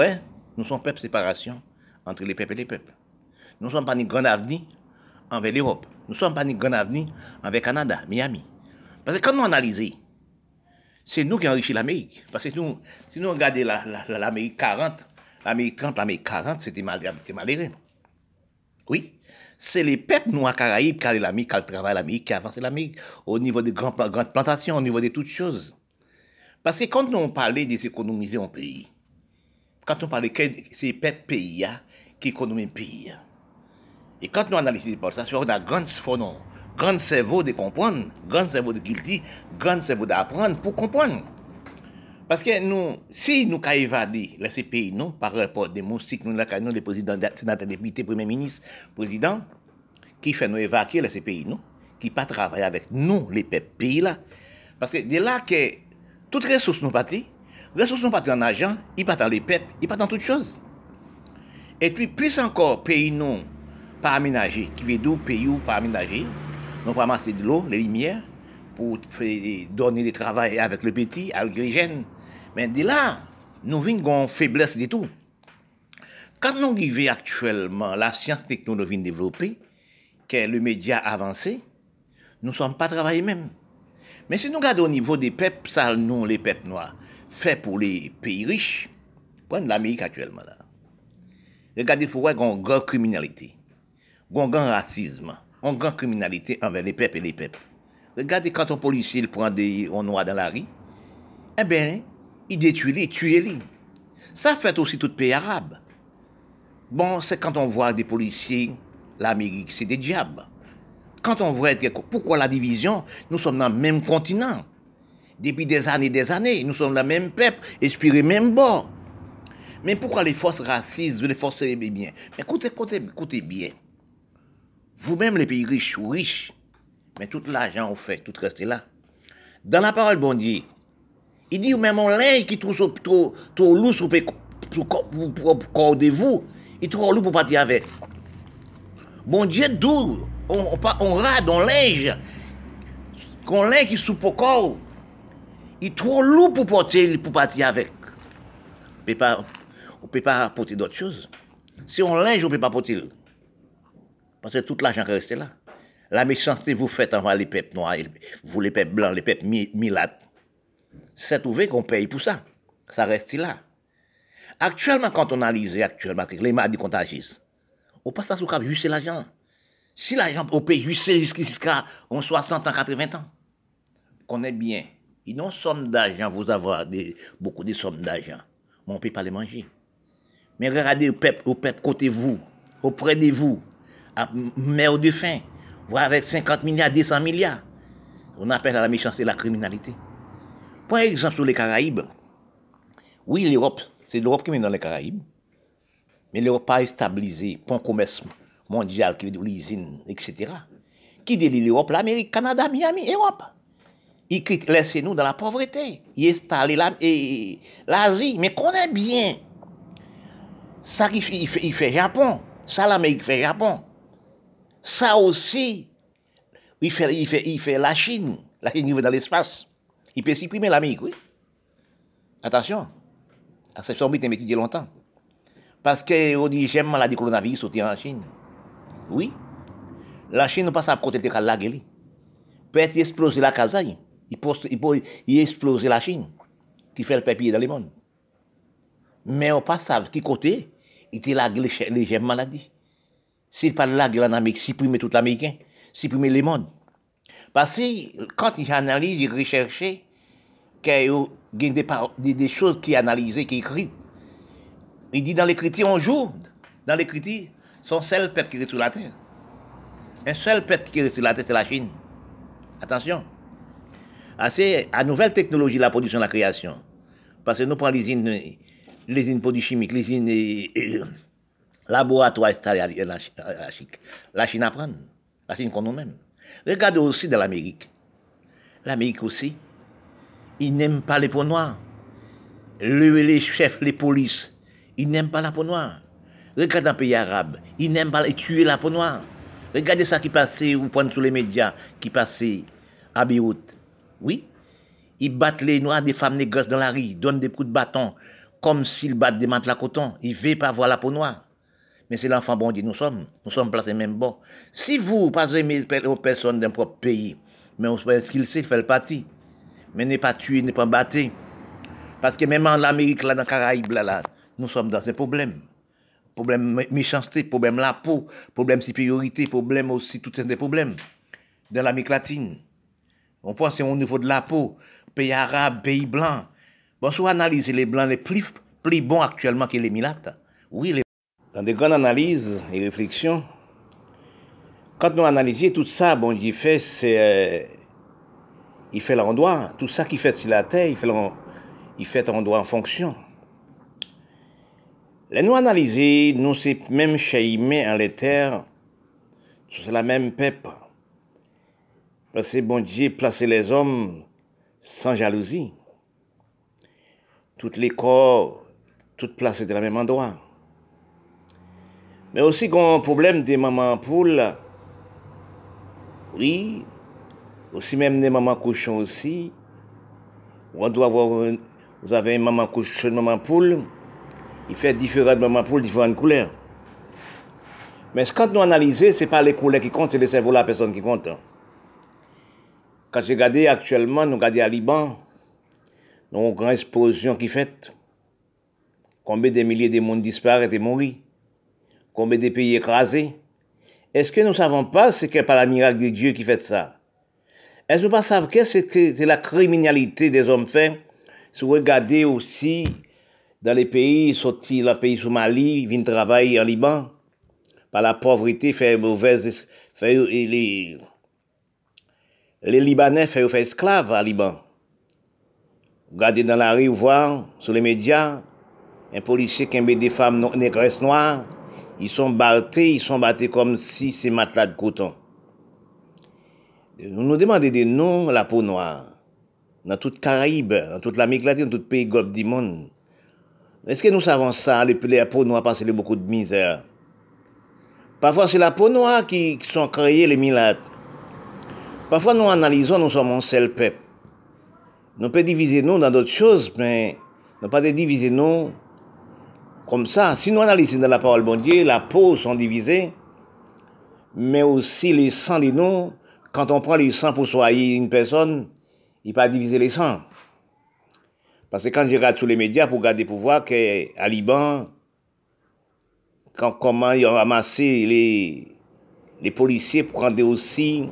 S2: nous sommes peuple séparation entre les peuples et les peuples. Nous ne sommes pas ni grand avenir envers l'Europe. Nous ne sommes pas ni grand avenir envers Canada, Miami. Parce que quand nous analysons, c'est nous qui enrichissons l'Amérique. Parce que si nous regardons l'Amérique 40, l'Amérique 30, l'Amérique 40, c'était malheureux. Oui. c'est les peuples noirs Caraïbes qui ont l'Amérique, qui travaillent l'Amérique, qui avancent l'Amérique au niveau des grandes, plantations, au niveau de toutes choses. Parce que quand on parlait de s'économiser un pays, quand on parlait que c'est les peuples pays qui économisent pays. Et quand nous analysons ça, on a grand grand cerveau de comprendre, grand cerveau de guilty, grand cerveau d'apprendre pour comprendre. Parce que nous, si nous avons évadé ces pays, nous, par rapport des moustiques, nous avons les présidents, sénateurs, députés, premiers ministres, présidents, qui fait nous évacuer ces pays, nous, qui pas travailler avec nous, les peuples pays là. Parce que de là que toutes les ressources nous partent, les ressources nous partent en argent, ils partent dans les peuples, ils partent dans toutes choses. Et puis, plus encore, pays non pas aménagés, qui veut dire pays ou pas aménagés, nous pas ramasser de l'eau, les lumières, pour donner du travail avec le petit, avec les jeunes. Mais de là, nous venons une faiblesse de tout. Quand nous vivons actuellement, la science technologie développée, que le média avancé, nous ne sommes pas travaillés même. Mais si nous regardons au niveau des peuples, ça, nous, les peuples noirs, fait pour les pays riches, prenez l'Amérique actuellement là. Regardez pourquoi il y a une grande criminalité, il y a un grand racisme, une grande criminalité envers les peuples et les peuples. Regardez quand un policier il prend des un noir dans la rue, eh bien, il détruit les, il tue les. Ça fait aussi tout pays arabe. Bon, c'est quand on voit des policiers, l'Amérique, c'est des diables. Quand on voit pourquoi la division, nous sommes dans le même continent. Depuis des années et des années, nous sommes le même peuple, inspirés même bord. Mais pourquoi les forces racistes, les forces eh bien? Mais écoutez, écoutez, écoutez bien. Vous-même, les pays riches ou riches, mais tout l'argent on fait, tout reste là. Dans la parole bon Dieu, il dit même un linge qui trouve trop, trop lourd pour, de vous, il trop lourd pour partir avec. Bon Dieu, d'où on, on, rade, on linge, qu'on linge qui sous corps, il est trop lourd pour porter, pour partir avec. On on peut pas porter d'autres choses. Si on linge, on peut pas porter. Parce que tout l'argent qui reste là. La méchanceté vous faites envers les peuples noirs, vous les peuples blancs, les peuples mi- milates. C'est trouvé qu'on paye pour ça. Ça reste là. Actuellement, quand on analyse actuellement les maladies contagieuses, on passe à sous cap juste l'argent. Si l'argent, on paye juste jusqu'à on 60 ans, 80 ans, qu'on est bien. Ils n'ont somme d'argent, vous avez des, beaucoup de sommes d'argent, on ne peut pas les manger. Mais regardez au peuple, au côté vous, auprès de vous, à mère de faim, avec 50 milliards, 200 milliards. On appelle à la méchanceté la criminalité. Par exemple, sur les Caraïbes, oui, l'Europe, c'est l'Europe qui est dans les Caraïbes, mais l'Europe pas stabilisé pour un commerce mondial qui dire l'usine, etc. Qui délie l'Europe L'Amérique, Canada, Miami, Europe. Il quitte, laissez-nous dans la pauvreté. Il installe l'Asie, mais est bien. Ça qu'il fait, il fait, il Japon. Ça l'Amérique fait Japon. Ça aussi, il fait, il fait, il la Chine. La Chine qui va dans l'espace. Il peut supprimer l'Amérique, oui. Attention. Somme, il m'a étudié longtemps. Parce que on dit j'aime maladie coronavirus sortir en Chine. Oui. La Chine ne passe à côté de la gueule. Peut-être exploser la Kazaï. Il peut, il peut exploser la Chine. Qui fait le papier dans le monde. Mais on passe à qui côté, il était la les maladies. S'il pas la gueule en Amérique, supprimer tout l'Américain, supprimer les mondes. Parce que quand il analyse, il recherche qu'il y a des, choses qui analysées, qui écrites. Il dit dans l'écriture, on joue. Dans l'écriture, son seul peuple qui reste sur la terre. Un seul peuple qui reste sur la terre, c'est la Chine. Attention. Assez à nouvelle technologie, la production, la création. Parce que nous prenons les usines produits chimiques, euh, laboratoires installés à la, la Chine. La Chine apprend. La Chine qu'on nous-mêmes. Regardez aussi dans l'Amérique. L'Amérique aussi, ils n'aiment pas les peaux noires. Le- les chefs, les polices, ils n'aiment pas la peau noire. Regardez les pays arabes, ils n'aiment pas tuer la peau noire. Regardez ça qui passait, vous prenez sur les médias, qui passait à Beyrouth. Oui, ils battent les noirs des femmes négresses dans la rue, donnent des coups de bâton, comme s'ils battent des à coton. Ils ne veulent pas voir la peau noire. Mais c'est l'enfant bon Dieu, nous sommes. Nous sommes placés même bon. Si vous, pas aimez aux personnes d'un propre pays, mais on sait ce qu'il sait, fait le parti. Mais n'est pas tué, n'est pas battu. Parce que même en Amérique, là, dans les Caraïbes, là, là, nous sommes dans un problème. problème méchanceté, problème la peau, problème supériorité, problème aussi, toutes ces problèmes dans l'Amérique latine. On pense au niveau de la peau, pays arabe, pays blanc. Bon, si on analyse les blancs les plus, plus bons actuellement que les milates, oui, les... dans des grandes analyses et réflexions, quand nous analysons tout ça, bon Dieu fait, c'est. Euh, il fait l'endroit. Tout ça qu'il fait sur la terre, il fait l'endroit en fonction. Les nous analyser, nous c'est même chez en les terres, c'est la même peuple. Parce que bon Dieu placer les hommes sans jalousie. Toutes les corps, toutes placées dans le même endroit. Mais aussi, un problème des mamans poules, oui, aussi même des mamans cochons aussi. On doit avoir, vous avez une maman cochon, une maman poule, il fait différentes mamans poules, différentes couleurs. Mais quand nous analysons, ce n'est pas les couleurs qui comptent, c'est le cerveau de la personne qui compte. Quand je regarde actuellement, nous regardons à Liban, nous avons une grande explosion qui fait. Combien de milliers de monde disparaissent et mourent Combien de pays écrasés. Est-ce que nous ne savons pas ce qu'est par la miracle de Dieu qui fait ça? Est-ce que nous ne savons pas que c'est la criminalité des hommes faits? Si vous regardez aussi dans les pays, sortis le pays Somalie, viennent travailler en Liban, par la pauvreté, faire mauvaise, faire les, Libanais faire, faire esclaves à Liban. Regardez dans la rue, voir sur les médias, un policier qui met des femmes négresses noires, ils sont battés, ils sont battés comme si c'est matelas de coton. Nous nous demandons des noms la peau noire. Dans toute Caraïbe, dans toute l'Amérique latine, dans tout pays golfe du monde. Est-ce que nous savons ça, les, la peau noire parce qu'il y a beaucoup de misère? Parfois, c'est la peau noire qui, sont créées, les milates. Parfois, nous analysons, nous sommes un seul peuple. Nous pouvons diviser nous dans d'autres choses, mais nous ne pas diviser nous comme ça, si nous analysons dans la parole bon Dieu, la peau sont divisées, mais aussi les sangs de nous, quand on prend les sangs pour soigner une personne, il pas diviser les sangs. Parce que quand je regarde tous les médias pour regarder pour voir qu'à Liban, quand, comment ils ont ramassé les, policiers pour prendre aussi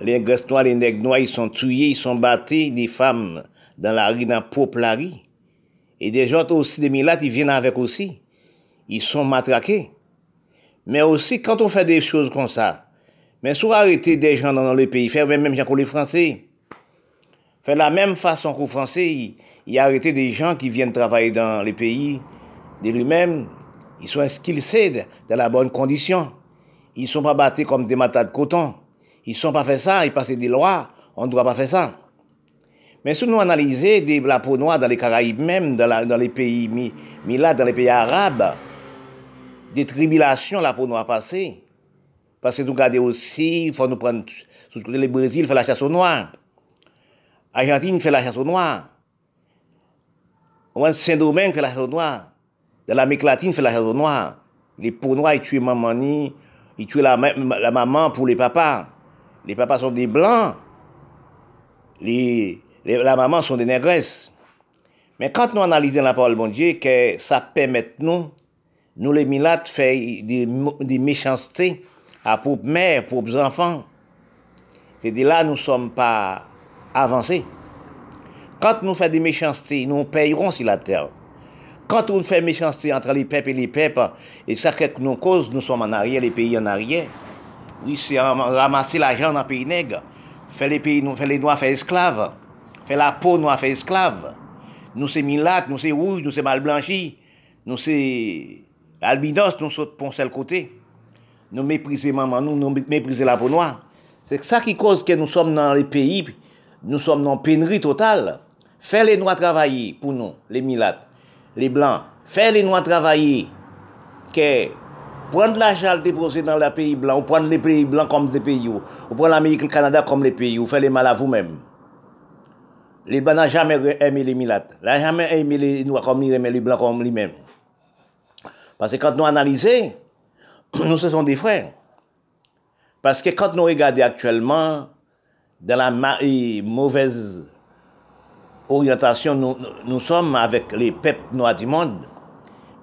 S2: les graisses noires, les nègres noirs, ils sont tués, ils sont battus, des femmes dans la rue, dans la rue. Et des gens aussi, des milates, ils viennent avec aussi. Ils sont matraqués. Mais aussi, quand on fait des choses comme ça, mais soit arrêter des gens dans le pays, faire même, pour les Français, faire la même façon qu'aux Français, ils, des gens qui viennent travailler dans les pays de lui-même, ils sont skillsés dans la bonne condition. Ils ne sont pas battus comme des matas de coton. Ils ne sont pas fait ça, ils passent des lois, on ne doit pas faire ça. Mais si nous analysons la peau noire dans les Caraïbes même, dans, les pays Mila, dans les pays arabes, des tribulations, la peau noire passée. Parce que nous regardons aussi, il faut nous prendre, sur le Brésil fait la chasse au noir. Argentine fait la chasse au noir. Saint-Domingue fait la chasse au noir. Dans l'Amérique latine fait la chasse au noir. Les peaux noires, ils tuent maman, ils tuent la, la maman pour les papas. Les papas sont des blancs. Les, la maman sont des négresses. Mais quand nous analysons la parole de Dieu, que ça permet nous, nous les milates, faire des, méchancetés à pour mères, pour enfants. C'est de là nous ne sommes pas avancés. Quand nous faisons des méchancetés, nous payerons sur la terre. Quand on fait méchanceté entre les peuples et les peuples, et ça que nous cause, nous sommes en arrière, les pays en arrière. Oui, c'est ramasser l'argent dans pays nègres. Faire les pays, nous, faire les noirs, faire esclaves fait la peau nous a fait esclave. Nous c'est milates, nous c'est rouge, nous c'est mal blanchi, nous c'est albinos, nous sommes pour seul côté. Nous mépriser maman, nous, nous mépriser la peau noire. C'est ça qui cause que nous sommes dans les pays, nous sommes dans pénurie totale. Faire les noirs travailler pour nous, les milates, les blancs. Faire les noirs travailler. Que prendre l'argent déposer dans les pays blancs, ou prendre les pays blancs comme des pays, ou prendre l'Amérique le Canada comme les pays, ou faire les mal à vous-même. Les blancs n'ont jamais aimé les milates. Ils n'ont jamais aimé les noirs comme ils aiment les blancs comme lui-même. Parce que quand nous analysons, nous ce sont des frères. Parce que quand nous regardons actuellement, dans la mauvaise orientation, nous, sommes avec les peuples noirs du monde.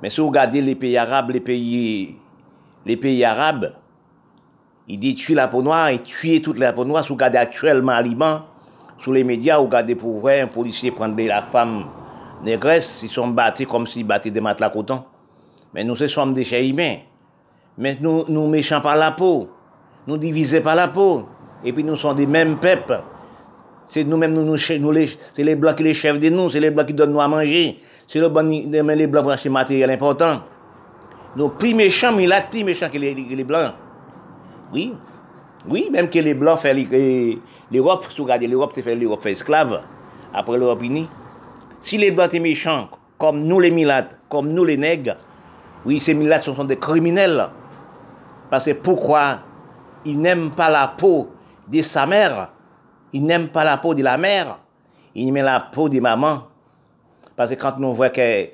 S2: Mais si vous regardez les pays arabes, les pays, arabes, ils détruisent la peau noire, ils tuent toute la peau noire. Si vous regardez actuellement à Liban, sur les médias, vous regardez pour voir un policier prendre la femme négresse, ils sont battus comme s'ils battaient des matelas coton. Mais nous, ce sommes des chers humains. Mais nous, nous méchants par la peau. Nous divisés par la peau. Et puis nous sommes des mêmes peuples. C'est nous-mêmes, nous, nous, c'est les blancs qui les chefs de nous, c'est les blancs qui donnent nous à manger. C'est les blancs pour acheter matériel important. Nos plus méchants, mais là, plus méchants que les, blancs. Oui. Oui, même que les blancs font l'Europe, si vous regardez l'Europe, c'est l'Europe fait esclave, après l'Europe unie. Si les blancs sont méchants, comme nous les milates, comme nous les nègres, oui, ces milates sont des criminels. Parce que pourquoi ils n'aiment pas la peau de sa mère? Ils n'aiment pas la peau de la mère. Ils aiment la peau de maman. Parce que quand nous voyons que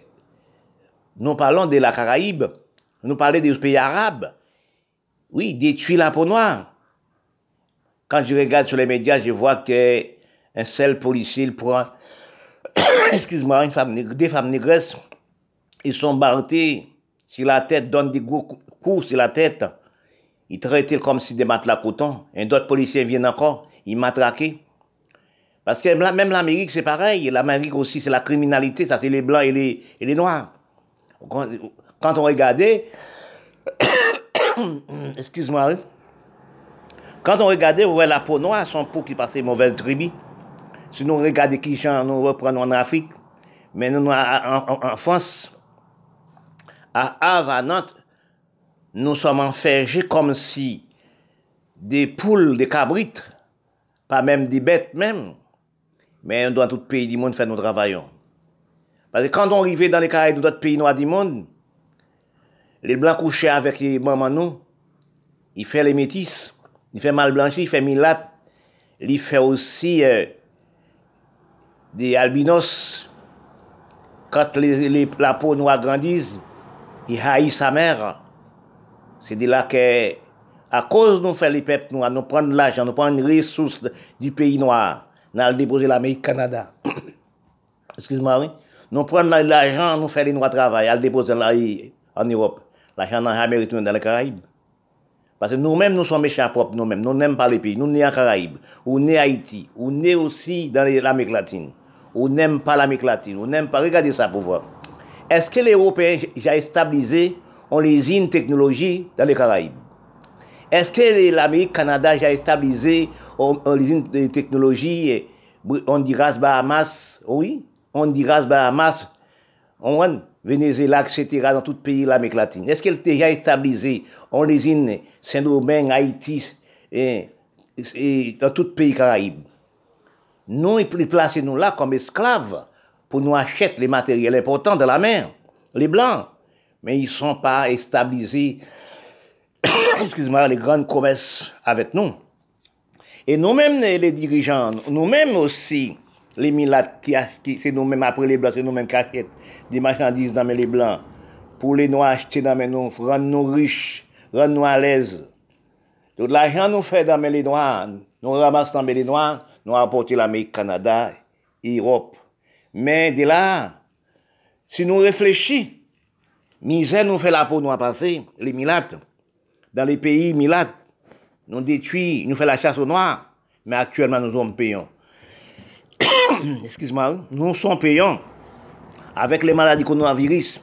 S2: nous parlons de la Caraïbe, nous parlons des pays arabes, oui, détruit la peau noire. Quand je regarde sur les médias, je vois que un seul policier prend, excuse-moi, des femmes négresses, ils sont barrés sur la tête, donnent des coups sur la tête. Ils traitent comme si des matelas coton. Et d'autres policiers viennent encore, ils matraquent. Parce que même l'Amérique, c'est pareil. L'Amérique aussi, c'est la criminalité. Ça, c'est les blancs et les, et les noirs. Quand on regardait, excuse-moi, quand on regardait, on voyait la peau noire, son peau qui passait mauvaise tribu. Si nous regardons qui gens nous reprenons en Afrique, mais nous, en, France, à Havre, à Nantes, nous sommes enfergés comme si des poules, des cabrites, pas même des bêtes même, mais dans tout pays du monde, faire nous travaillons. Parce que quand on arrivait dans les Caraïbes d'autres pays noirs du monde, les blancs couchaient avec les mamans nous, ils font les métis, ils font mal blanchi, ils font milat, ils font aussi euh, des albinos. Quand les, la peau noire grandissent, ils haïssent sa mère. C'est de là que, à cause de nous faire les peuples noirs, nous prenons l'argent, nous prenons une ressource du pays noir, nous allons déposer l'Amérique Canada. Excuse-moi, oui. Nous prenons l'argent, nous faisons les noirs travail, nous déposer en Europe. L'argent dans l'Amérique, dans les Caraïbes. Parce que nous-mêmes, nous sommes méchants propres, nous-mêmes. Nous n'aimons pas les pays. Nous nés en Caraïbes, ou nés Haïti, ou nés aussi dans l'Amérique latine. On n'aime pas l'Amérique latine. On n'aime pas. Regardez ça pour voir. Est-ce que les Européens ont stabilisé on les technologie dans les Caraïbes? Est-ce que l'Amérique Canada a stabilisé on, les usines de technologie Honduras, Bahamas Oui, Honduras, Bahamas, on, Venezuela, etc., dans tout pays de l'Amérique latine. Est-ce qu'elle a déjà stabilisé on les usines Saint-Domingue, Haïti, et, dans tout pays Caraïbes nous, ils placent nous là comme esclaves pour nous acheter les matériels importants de la mer, les blancs. Mais ils ne sont pas stabilisés, excuse-moi, les grandes commerces avec nous. Et nous-mêmes, les dirigeants, nous-mêmes aussi, les milates, qui, c'est nous-mêmes après les blancs, c'est nous-mêmes qui achètent des marchandises dans les blancs, pour les nous acheter dans nous, rendre nous riches, rendre nous à l'aise. Tout l'argent nous fait dans les nous ramassons dans les nous apporté l'Amérique, Canada, Europe. Mais de là, si nous réfléchissons, misère nous fait la peau nous passer, les milates. Dans les pays milates, nous détruisons, nous fait la chasse aux noirs, mais actuellement nous sommes payants. Excuse-moi, nous sommes payants avec les maladies coronavirus,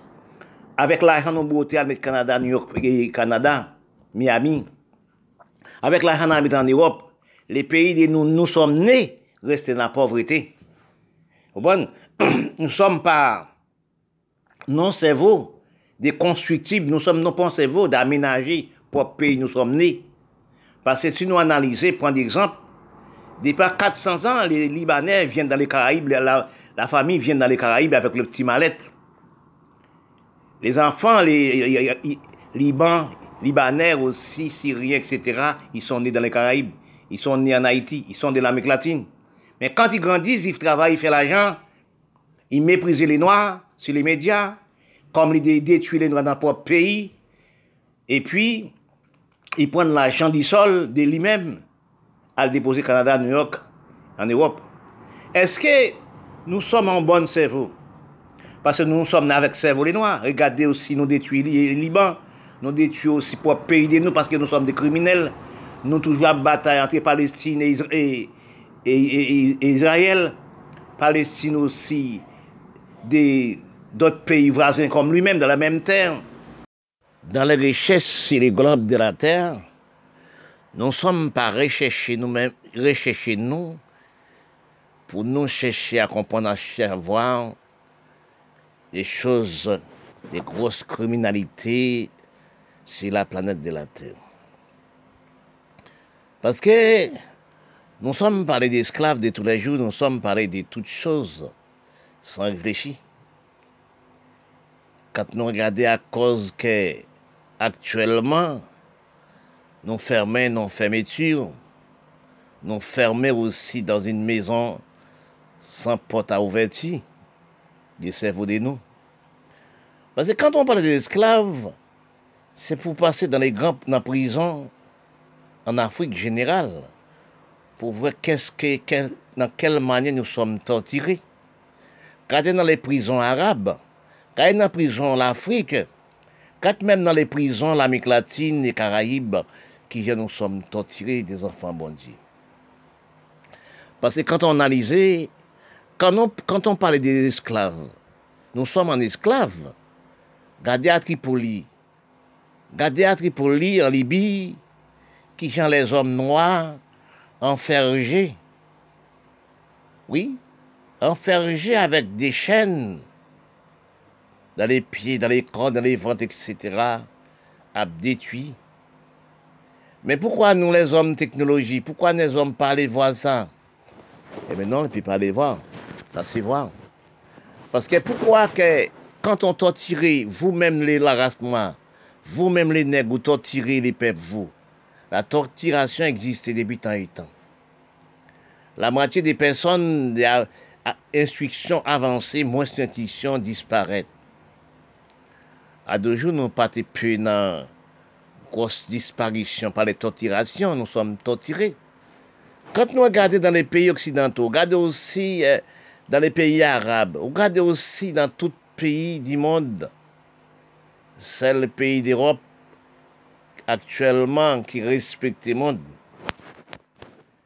S2: avec l'argent nous beauté avec Canada, New York, Canada, Miami, avec l'argent en Europe, les pays où nous, nous sommes nés restent dans la pauvreté. Bon, nous sommes pas non cerveau des constructibles, nous sommes non pas cerveau d'aménager pour pays nous sommes nés. Parce que si nous analysons, prendre exemple, depuis 400 ans, les Libanais viennent dans les Caraïbes, la, famille vient dans les Caraïbes avec le petit mallette. Les enfants, les, les Liban, Libanais aussi, Syriens, etc., ils sont nés dans les Caraïbes. Ils sont nés en Haïti, ils sont de l'Amérique latine. Mais quand ils grandissent, ils travaillent, ils font l'argent, ils méprisent les Noirs sur les médias, comme ils détruisent les Noirs dans leur propre pays, et puis ils prennent l'argent du sol de lui-même à le déposer au Canada, New York, en Europe. Est-ce que nous sommes en bon cerveau Parce que nous sommes avec cerveau les Noirs. Regardez aussi, nous détruisons le Liban. Nous détruisons aussi pour pays de nous parce que nous sommes des criminels. Nous toujours à bataille entre Palestine et, Israël. Palestine aussi, d'autres pays voisins comme lui-même, dans la même terre. Dans les richesses et les globes de la terre, nous ne sommes pas recherchés nous-mêmes, recherchés nous, pour nous chercher à comprendre, à savoir des choses, des grosses criminalités sur la planète de la Terre. Parce que nous sommes parlés d'esclaves de tous les jours, nous sommes parlés de toutes choses sans réfléchir. Quand nous regardons à cause que actuellement, nous fermons nos fermetures, nous fermons aussi dans une maison sans porte à ouverture du cerveau de nous. Parce que quand on parle des esclaves, c'est pour passer dans les grandes prisons en Afrique générale, pour voir qu'est-ce que, dans quelle manière nous sommes torturés. Quand dans les prisons arabes, quand dans les prisons l'Afrique, quand même dans les prisons l'Amérique latine et Caraïbes, qui nous sommes torturés des enfants bon Dieu. Parce que quand on analysait quand on, quand on parle des esclaves, nous sommes en esclaves. Gardez à Tripoli. Gardez à Tripoli, en Libye, qui sont les hommes noirs enfergés. Oui, enfergés avec des chaînes dans les pieds, dans les corps, dans les ventres, etc., détruire. Mais pourquoi nous, les hommes technologie, pourquoi les hommes pas les voir ça? Et eh maintenant, on ne peut pas les voir. Ça, c'est vrai. Parce que pourquoi que quand on torture vous-même les la race noire, vous-même les nègres, vous torturez les peuples, vous, la torturation existe depuis tant et temps. La moitié des personnes à, instruction avancée, moins d'instruction disparaissent. À deux jours, nous pas plus dans grosse disparition par les torturations, nous sommes torturés. Quand nous regardons dans les pays occidentaux, regardez aussi euh, dans les pays arabes, regardez aussi dans tout pays du monde. C'est le pays d'Europe actuellement qui respecte le monde.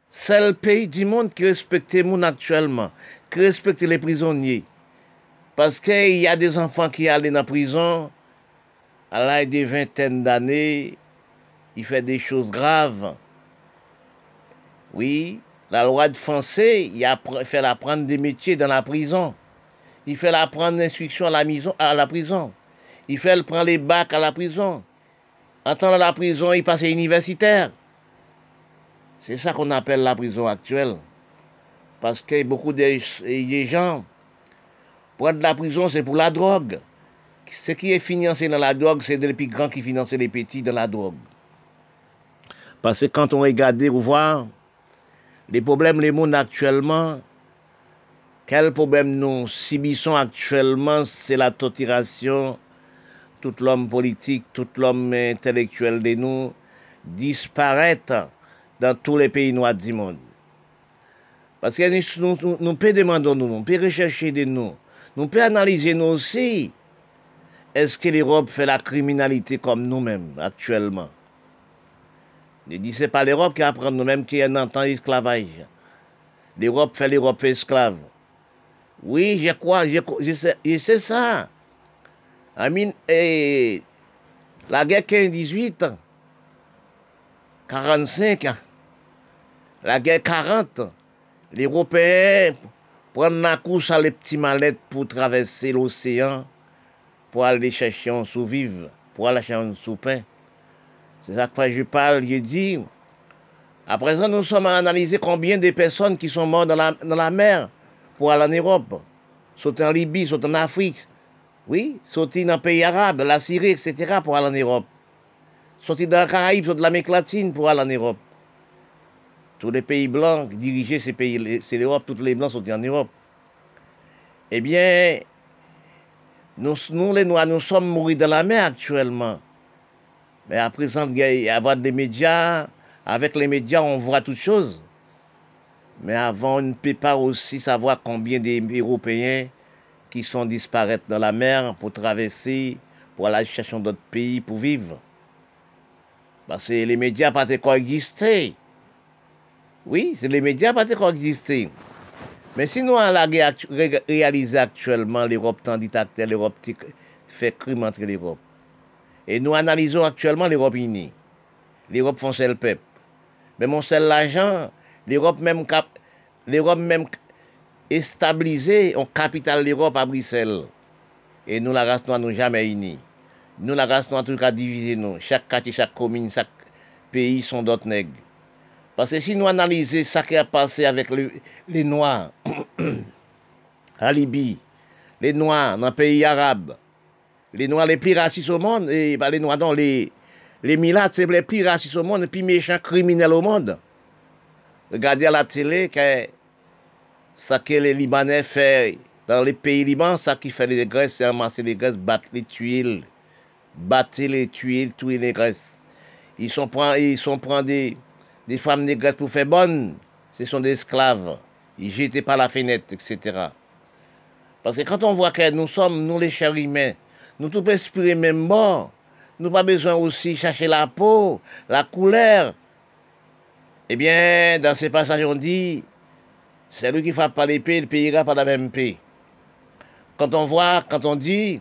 S2: C'est le pays du monde qui respecte le monde actuellement, qui respecte les prisonniers. Parce qu'il y a des enfants qui allaient dans la prison à l'âge de vingtaine d'années, ils font des choses graves. Oui, la loi de français, il a fait apprendre des métiers dans la prison. Il fait apprendre l'instruction à la, à prison. Il fait prendre les bacs à la prison. En temps la prison, il passe universitaire. C'est ça qu'on appelle la prison actuelle. Parce que beaucoup de, gens prennent la prison, c'est pour la drogue. Ce qui est financé dans la drogue, c'est les plus grands qui financent les petits dans la drogue. Parce que quand on regarde, vous voit les problèmes les monde actuellement, quel problème nous subissons actuellement, c'est la torturation. Tout l'homme politique, tout l'homme intellectuel de nous disparaît dans tous les pays noirs du monde. Parce que nous, nous, nous pouvons demander nous, nous pouvons rechercher de nous, nous pouvons analyser nous aussi. Est-ce que l'Europe fait la criminalité comme nous-mêmes actuellement? Dit, c'est pas l'Europe qui apprend nous-mêmes qui est en temps esclavage. L'Europe fait l'Europe esclave. Oui, je crois, je, sais, ça. et la guerre 15-18, 45, la guerre 40, les Européens prennent la course à les petits mallettes pour traverser l'océan, pour aller chercher un sous-vivre, pour aller chercher un sous-pain. C'est ça que je parle, j'ai dit. À présent, nous sommes à analyser combien de personnes qui sont mortes dans la mer pour aller en Europe. Sont en Libye, sont en Afrique. Oui, sont dans les pays arabes, la Syrie, etc. pour aller en Europe. Sont dans la Caraïbes, sont de l'Amérique latine pour aller en Europe. Tous les pays blancs qui dirigeaient ces pays, c'est l'Europe, tous les blancs sont en Europe. Eh bien, nous, les Noirs, nous sommes morts dans la mer actuellement. Mais à présent, avoir des médias. Avec les médias, on voit toutes choses. Mais avant, on ne peut pas aussi savoir combien d'Européens qui sont disparaître dans la mer pour traverser, pour aller chercher d'autres pays pour vivre. Parce que les médias pas encore existé. Oui, c'est les médias pas encore existé. Mais si nous allons réaliser actuellement l'Europe tant dictateur, l'Europe fait crime entre l'Europe. Et nous analysons actuellement l'Europe unie. L'Europe font le peuple. Mais mon seul l'argent, L'Europe menm kap, l'Europe menm establize, on kapital l'Europe a Brisel. E nou la rase nou an nou jamè ini. Nou la rase nou an tou ka divize nou. Chak kati, chak komine, chak peyi son dot neg. Pase si nou analize sa ki a pase avèk le noa, a Libi, le noa nan peyi Arab, le noa le pli rasis ou moun, e pa le noa nan le milat se ple pli rasis ou moun, pi mechan kriminel ou moun. Regardez à la télé que ce que les Libanais font dans les pays Liban, ça qui fait les graisses, c'est ramasser les graisses, battre les tuiles, battre les tuiles, tuer les graisses. Ils sont prendre, ils des, des femmes négresses pour faire bonne. Ce sont des esclaves. Ils jetaient par la fenêtre, etc. Parce que quand on voit que nous sommes, nous les chers humains, nous tous respirer même mort, nous pas besoin aussi chercher la peau, la couleur. Eh bien, dans ces passages, on dit, c'est lui qui frappe par l'épée, il payera par la même paix. Quand on voit, quand on dit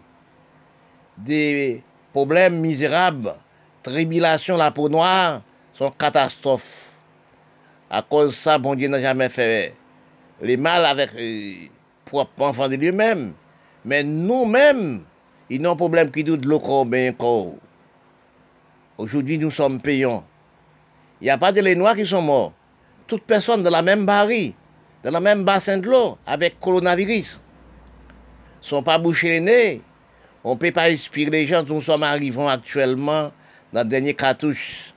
S2: des problèmes misérables, tribulation, la peau noire, sont catastrophes. À cause de ça, bon Dieu n'a jamais fait les mal avec les propres enfants de lui-même. Mais nous-mêmes, ils n'ont problème qui doutent le corps bien corps. Aujourd'hui, nous sommes payants. Il n'y a pas de les noirs qui sont morts. Toutes personnes dans la même barrière, dans la même bassin de l'eau, avec coronavirus, sont pas bouchés les nez. On ne peut pas inspirer les gens. Nous sommes arrivés actuellement dans le dernier cartouche.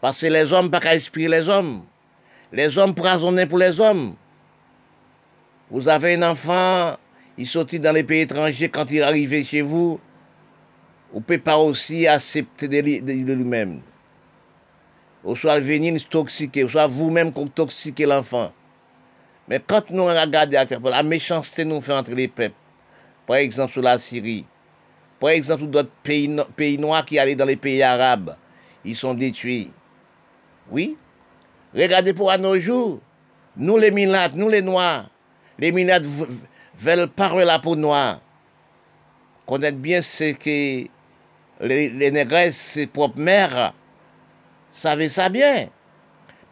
S2: Parce que les hommes, pas qu'à inspirer les hommes. Les hommes poisonnés pour les hommes. Vous avez un enfant, il sortit dans les pays étrangers, quand il est arrivé chez vous, vous ne pouvez pas aussi accepter de lui-même. Ou soit venir toxiquer, ou soit vous-même qu'on toxiquez l'enfant. Mais quand nous regardons la méchanceté nous fait entre les peuples, par exemple sur la Syrie, par exemple d'autres pays, pays noirs qui allaient dans les pays arabes, ils sont détruits. Oui. Regardez pour à nos jours, nous les minates, nous les noirs, les minates veulent parler la peau noire. Connaître bien ce que les, les négresses, ses propres mères, savaient ça bien.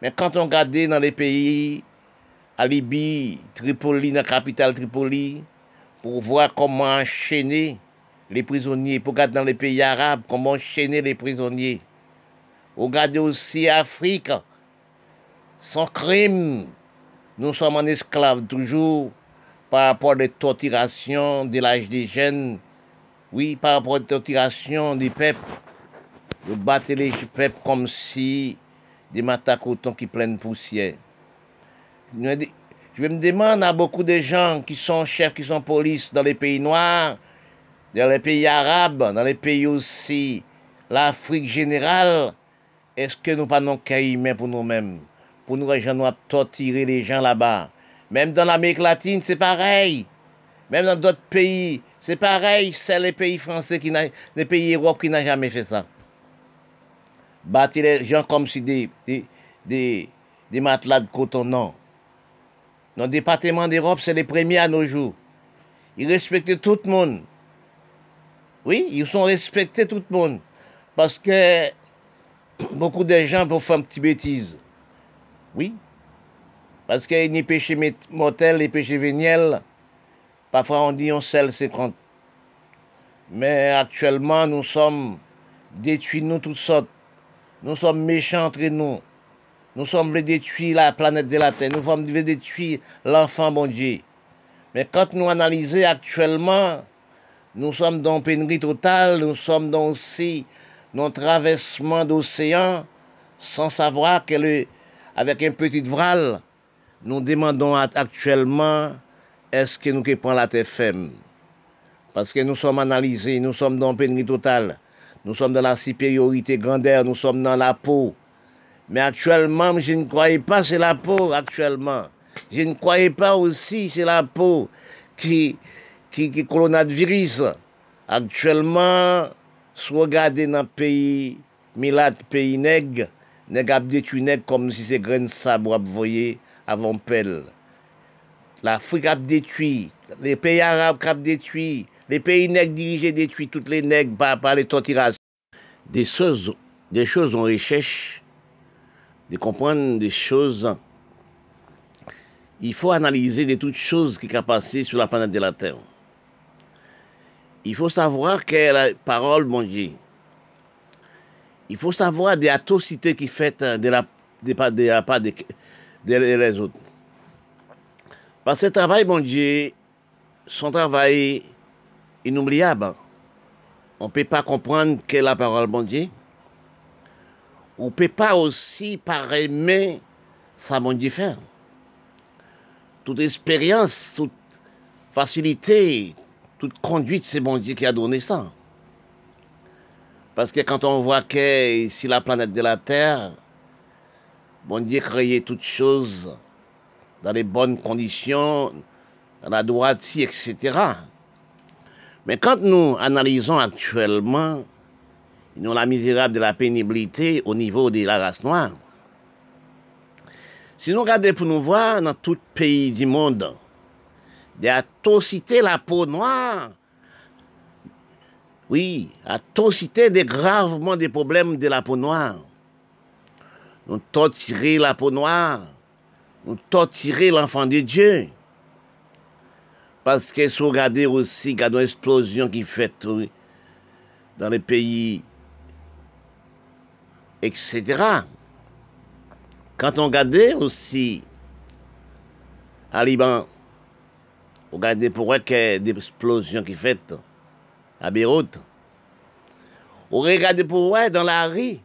S2: Mais quand on regarde dans les pays, à Libye, Tripoli, la capitale Tripoli, pour voir comment enchaîner les prisonniers, pour regarder dans les pays arabes, comment enchaîner les prisonniers. Regardez aussi Afrique, sans crime. Nous sommes en esclaves toujours par rapport aux torturations de l'âge des jeunes. Oui, par rapport aux torturations des peuples. Vous battez les peuples comme si des matacotons qui pleine poussière. Je me demande à beaucoup de gens qui sont chefs, qui sont polices dans les pays noirs, dans les pays arabes, dans les pays aussi, l'Afrique générale, est-ce que nous pas qu'à humains pour nous-mêmes, pour nous gens à torturer les gens là-bas Même dans l'Amérique latine, c'est pareil. Même dans d'autres pays, c'est pareil. C'est les pays français, les pays Europe qui n'ont jamais fait ça. Battre les gens comme si des, des, des, matelas de coton, non. Dans le département d'Europe, c'est les premiers à nos jours. Ils respectent tout le monde. Oui, ils sont respectés tout le monde. Parce que beaucoup de gens pour faire une petite bêtise. Oui. Parce qu'il y a des péchés mortels, les péchés véniels. Parfois on dit on c'est compte. Mais actuellement, nous sommes détruits, nous toutes sortes. Nous sommes méchants entre nous. Nous sommes détruire la planète de la Terre. Nous sommes détruire l'enfant bon Dieu. Mais quand nous analysons actuellement, nous sommes dans pénurie totale, nous sommes dans aussi nos traversement d'océan sans savoir qu'elle avec un petit voile, nous demandons actuellement est-ce que nous prenons la terre ferme? Parce que nous sommes analysés, nous sommes dans pénurie totale, Nous sommes dans la supériorité grandeur, nous sommes dans la peau. Mais actuellement, je ne croyais pas c'est la peau actuellement. Je ne croyais pas aussi c'est la peau qui qui qui coronavirus. Actuellement, si regardez dans le pays Milat pays nèg, nèg ap détruit comme si c'est grain de sabre ap voyer avant pelle. L'Afrique a détruit, les pays arabes ap détruit, les pays nègres dirigés détruit toutes les nègres par, les torturations. Des choses, des choses on recherche, de comprendre des choses. Il faut analyser de toutes choses qui sont passées sur la planète de la Terre. Il faut savoir que la parole, mon Dieu, il faut savoir des atrocités qui faites de la, de, de des de les autres. Parce que le travail, mon Dieu, son travail inoubliable. On ne peut pas comprendre que la parole, mon Dieu. On ne peut pas aussi par aimer ça, mon Dieu, faire. Toute expérience, toute facilité, toute conduite, c'est mon Dieu qui a donné ça. Parce que quand on voit que si la planète de la Terre, bon Dieu créé toutes choses dans les bonnes conditions, dans la droiture, etc. Mais quand nous analysons actuellement, la misérable de la pénibilité au niveau de la race noire, si nous regardons pour nous voir dans tout pays du monde, des atrocités la peau noire, oui, atrocité des gravement des problèmes de la peau noire. Nous torturer la peau noire, nous torturer l'enfant de Dieu. Parce que si regardez aussi, il y a une explosion qui oui, dans les pays, etc. Quand on regarde aussi à Liban, on regarde pourquoi il y a des explosions qui fait à Beyrouth. On regarde pourquoi dans la rue,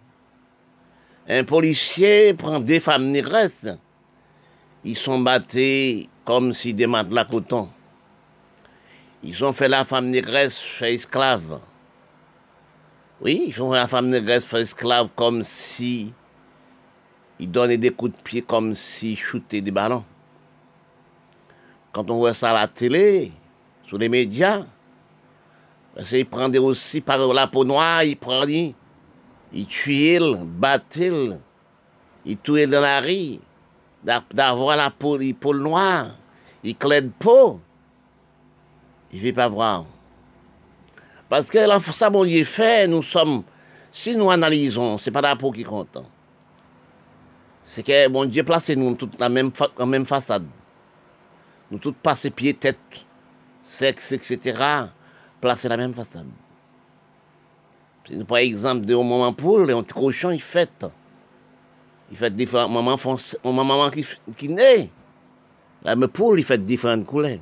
S2: un policier prend des femmes négresses. Ils sont battus comme si des matelas coton. Ils ont fait la femme négresse fait esclave. Oui, ils font la femme négresse fait esclave comme si ils donnaient des coups de pied comme si shootaient des ballons. Quand on voit ça à la télé, sur les médias, parce qu'ils prenaient aussi par la peau noire, ils prenaient, ils tuaient, battaient, ils tuaient dans la rue, d'avoir la peau, la peau noire, ils clèdent peau. Il veut pas voir. Parce que ça, mon Dieu fait, nous sommes, si nous analysons, ce n'est pas la peau qui compte. C'est que mon Dieu place nous toutes la même, la même façade. Nous tous passés pieds, tête, sexe, etc. Placés la même façade. Par exemple, de moment poule, un cochon, il fait. Il fait différents moments, maman qui, qui naît. La même poule, il fait différentes couleurs.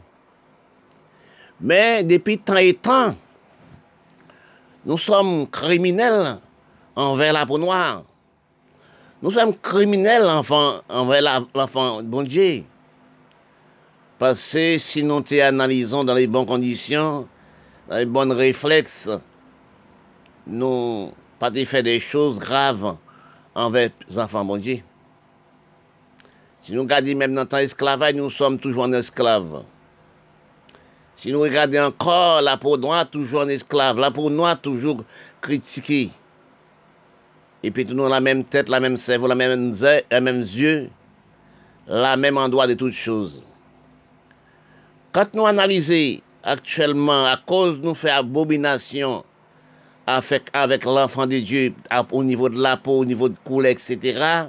S2: Mais depuis tant et temps, nous sommes criminels envers la peau noire. Nous sommes criminels envers l'enfant bon Dieu. Parce que si nous te analysons dans les bonnes conditions, dans les bons réflexes, nous pas fait des choses graves envers les enfants bon Dieu. Si nous regardons même dans esclavage, nous sommes toujours en esclaves. Si nous regardons encore la peau noire, toujours en esclave, la peau noire, toujours critiquée. Et puis nous la même tête, la même cerveau, la même, la même yeux, la même endroit de toutes choses. Quand nous analysons actuellement, à cause de nous faire abomination avec, l'enfant de Dieu au niveau de la peau, au niveau de couleur, etc.,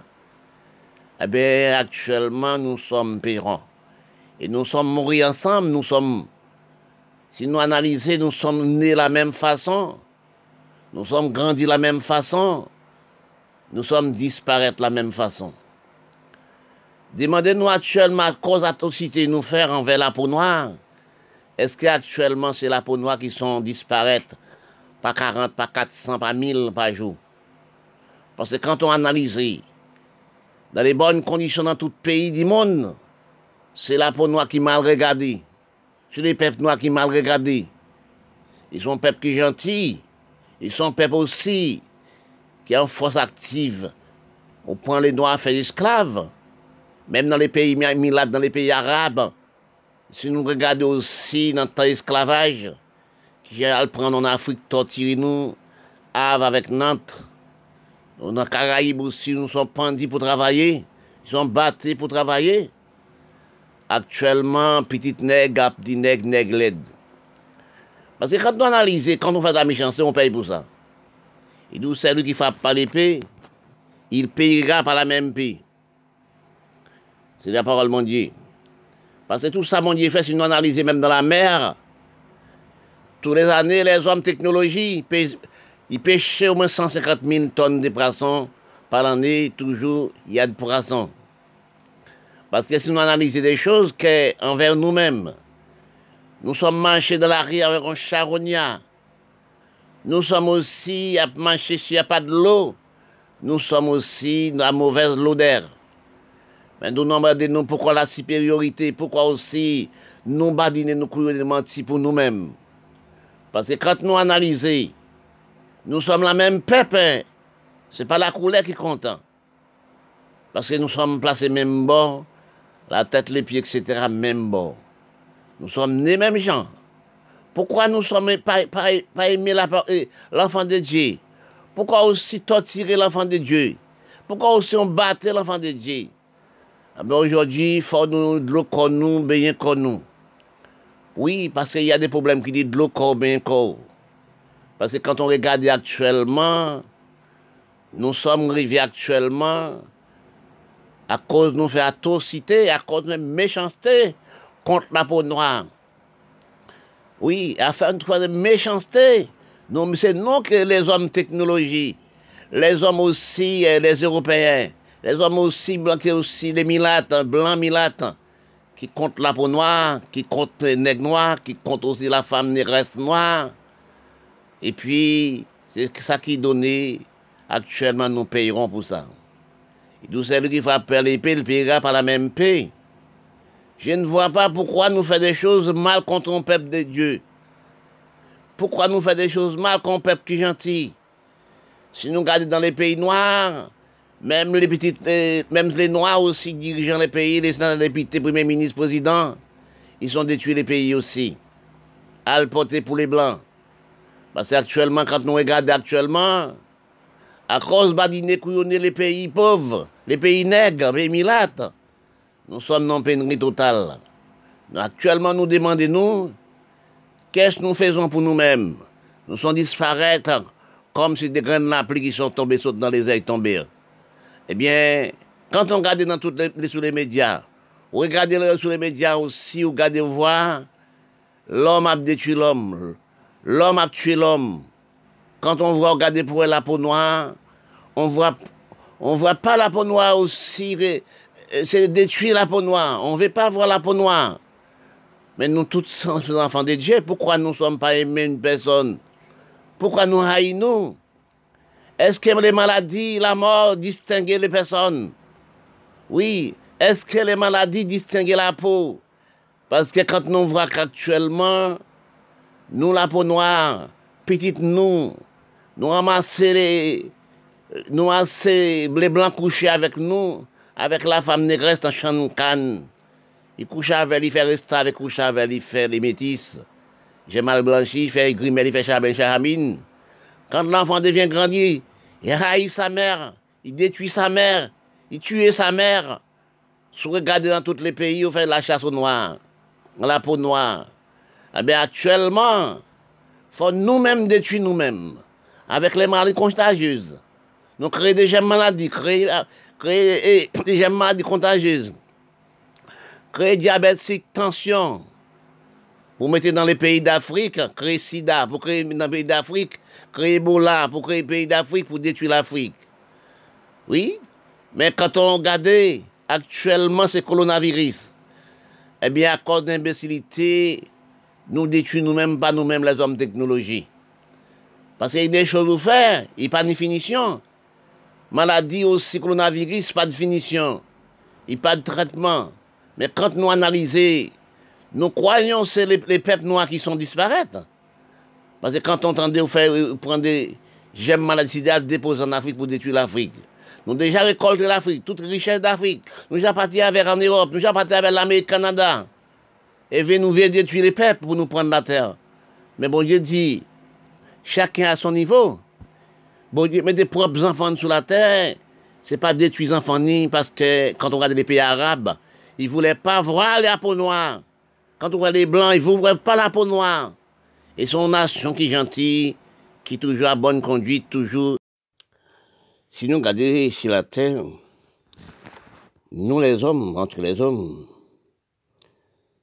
S2: eh bien, actuellement, nous sommes pérants. Et nous sommes morts ensemble, nous sommes si nous analysons, nous sommes nés de la même façon, nous sommes grandis de la même façon, nous sommes disparaître de la même façon. Demandez-nous actuellement cause d'atrocité nous faire envers la peau noire. Est-ce qu'actuellement c'est la peau noire qui sont disparaître par 40, par 400, par 1000 par jour? Parce que quand on analyse dans les bonnes conditions dans tout pays du monde, c'est la peau noire qui mal regardée. C'est les peuples noirs qui mal regardés. Ils sont peuples qui gentils. Ils sont peuples aussi qui ont force active. On prend les noirs à faire esclaves. Même dans les pays milades, dans les pays arabes,
S1: si nous regardons aussi dans temps esclavage, qui a prendre en Afrique, torturer nous, avec Nantes, dans les Caraïbes aussi, nous sommes pendus pour travailler, ils sont battus pour travailler. Actuellement, petite nègre, petit nègre, nègre l'aide. Parce que quand on analyse, quand on fait de la méchanceté, on paye pour ça. Il dit, celui qui frappe pas l'épée, il payera par la même paix. C'est la parole mon Dieu. Parce que tout ça, mon Dieu fait, si nous analysons même dans la mer, tous les années, les hommes technologie, ils pêchaient au moins 150 000 tonnes de poissons par année, toujours, il y a de poissons. Parce que si nous analysons des choses qu'envers nous-mêmes, nous sommes marchés dans la rue avec un charognat, nous sommes aussi à marcher s'il n'y a pas de l'eau, nous sommes aussi dans mauvaise l'odeur. Mais nous nous demandons pourquoi la supériorité, pourquoi aussi nous badiner, nous courir mentir pour nous-mêmes? Parce que quand nous analysons, nous sommes la même peuple. Hein. Ce n'est pas la couleur qui compte. Hein. Parce que nous sommes placés même bord, la tête, les pieds, etc., même bord. Nous sommes les mêmes gens. Pourquoi nous sommes pas, pas, pas aimés euh, l'enfant de Dieu? Pourquoi aussi torturer l'enfant de Dieu? Pourquoi aussi on battait l'enfant de Dieu? Ah ben aujourd'hui, il faut nous de l'eau nous, bien qu'on nous. Oui, parce qu'il y a des problèmes qui disent de l'eau bien qu'on. Parce que quand on regarde actuellement, nous sommes arrivés actuellement à cause de nos atrocités, à cause de méchanceté contre la peau noire. Oui, à faire de méchanceté. Non, c'est non que les hommes technologie, les hommes aussi, euh, les Européens, les hommes aussi blancs, aussi les milates, blancs milates, qui comptent la peau noire, qui comptent les nègres noirs, qui comptent aussi la femme négresse noire. Et puis, c'est ça qui donné, actuellement, nous payerons pour ça. Tout celui qui frappe l'épée, il payera par la même paix. Je ne vois pas pourquoi nous faisons des choses mal contre un peuple de Dieu. Pourquoi nous faisons des choses mal contre un peuple qui est gentil? Si nous regardons dans les pays noirs, même les petites, même les Noirs aussi dirigeant les pays, les députés, premiers ministres, présidents, ils ont détruit les pays aussi. À le pour les Blancs. Parce qu'actuellement, quand nous regardons actuellement, à cause badiner les pays pauvres, les pays nègres, les milates, nous sommes dans pénurie totale. Actuellement, nous demandons, nous, qu'est-ce que nous faisons pour nous-mêmes? Nous sommes disparaître comme si des graines de qui sont tombées dans les ailes tombées. Eh bien, quand on regarde dans toutes les, sur les médias, regardez sur les médias aussi, vous regardez voir, l'homme a détruit l'homme, l'homme a tué l'homme. Quand on voit regarder pour la peau noire, on voit, on voit pas la peau noire aussi, c'est détruire la peau noire. On ne veut pas voir la peau noire. Mais nous tous sommes enfants de Dieu. Pourquoi nous ne sommes pas aimés une personne? Pourquoi nous haïssons est-ce que les maladies, la mort distinguent les personnes? Oui. Est-ce que les maladies distinguent la peau? Parce que quand nous voyons qu'actuellement, nous, la peau noire, petite nous, nous ramassons les, nous les blancs couchés avec nous, avec la femme négresse champ canne. Il couche avec, il fait rester avec, couche avec, il fait les métis. J'ai mal blanchi, il fait grimé, il fait chabin, charamine. Quand l'enfant devient grandir, il haït sa mère, il détruit sa mère, il tue sa mère. Si vous regardez dans tous les pays, on fait la chasse au noir, la peau noire. Eh bien, actuellement, faut nous-mêmes détruire nous-mêmes, avec les maladies contagieuses. Nous créons des maladies, créer, créer des maladies contagieuses. Créer diabète, tension, vous mettez dans les pays d'Afrique, créer SIDA, pour créer dans les pays d'Afrique, créer Ebola, pour créer les pays d'Afrique, pour détruire l'Afrique. Oui, mais quand on regarde actuellement ce coronavirus, eh bien, à cause d'imbécilité, nous détruisons nous-mêmes, pas nous-mêmes les hommes de technologie. Parce qu'il y a des choses à faire, il n'y a pas de définition. Maladie aussi, coronavirus, pas de définition. Il pas de traitement. Mais quand nous analysons nous croyons que c'est les, peuples noirs qui sont disparaître. Parce que quand on entendait vous faire prendre des gemmes maladies déposer en Afrique pour détruire l'Afrique. Nous déjà récolté l'Afrique, toute richesse d'Afrique. Nous avons parti avec en Europe, nous avons parti avec l'Amérique, Canada. et nous détruire les peuples pour nous prendre la terre. Mais bon Dieu dit, chacun à son niveau. Bon Dieu met des propres enfants sur la terre. C'est pas détruire les enfants ni parce que quand on regarde les pays arabes, ils voulaient pas voir les peau noire. Quand on voit les blancs, ils voient pas la peau noire. Et son nation qui est gentille, qui toujours à bonne conduite, toujours. Si nous regardons sur la terre, nous les hommes, entre les hommes,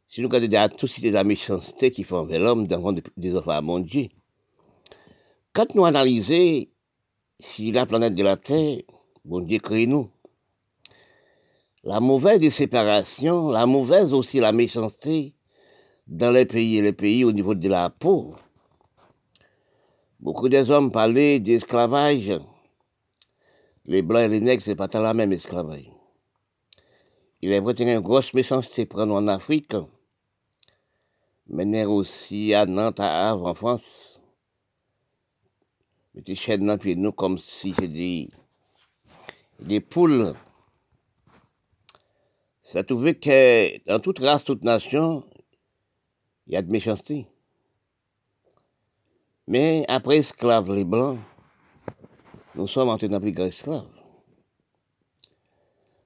S1: si nous regardons la de la méchanceté qui font envers l'homme des enfants à mon Dieu, quand nous analysons si la planète de la Terre, bon Dieu crée nous, la mauvaise des séparations, la mauvaise aussi la méchanceté dans les pays et les pays au niveau de la peau. Beaucoup des hommes parlaient d'esclavage. Les blancs et les nègres, c'est pas tant la même esclavage. Il est vrai qu'il y a une grosse méchanceté prendre en Afrique, mais aussi à Nantes, à Havre, en France. Mettez chaînes dans pied nous comme si c'était des, poules. Ça trouvé que dans toute race, toute nation, il y a de méchanceté. Mais après esclaves, les blancs, nous sommes dans plus grand esclaves.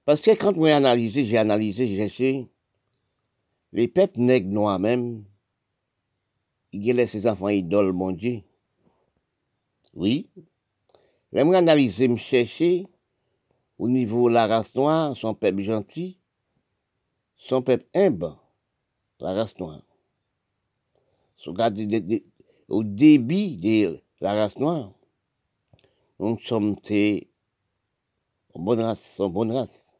S1: Parce que quand moi j'ai analysé, j'ai analysé, j'ai cherché, les peuples nègres noirs même, ils laissent ses enfants idoles, mon Dieu. Oui. J'aimerais analyser, me chercher, au niveau de la race noire, son peuple gentil, son peuple humble, la race noire. au débit de la race noire, nous sommes en bonne race, en bonne race.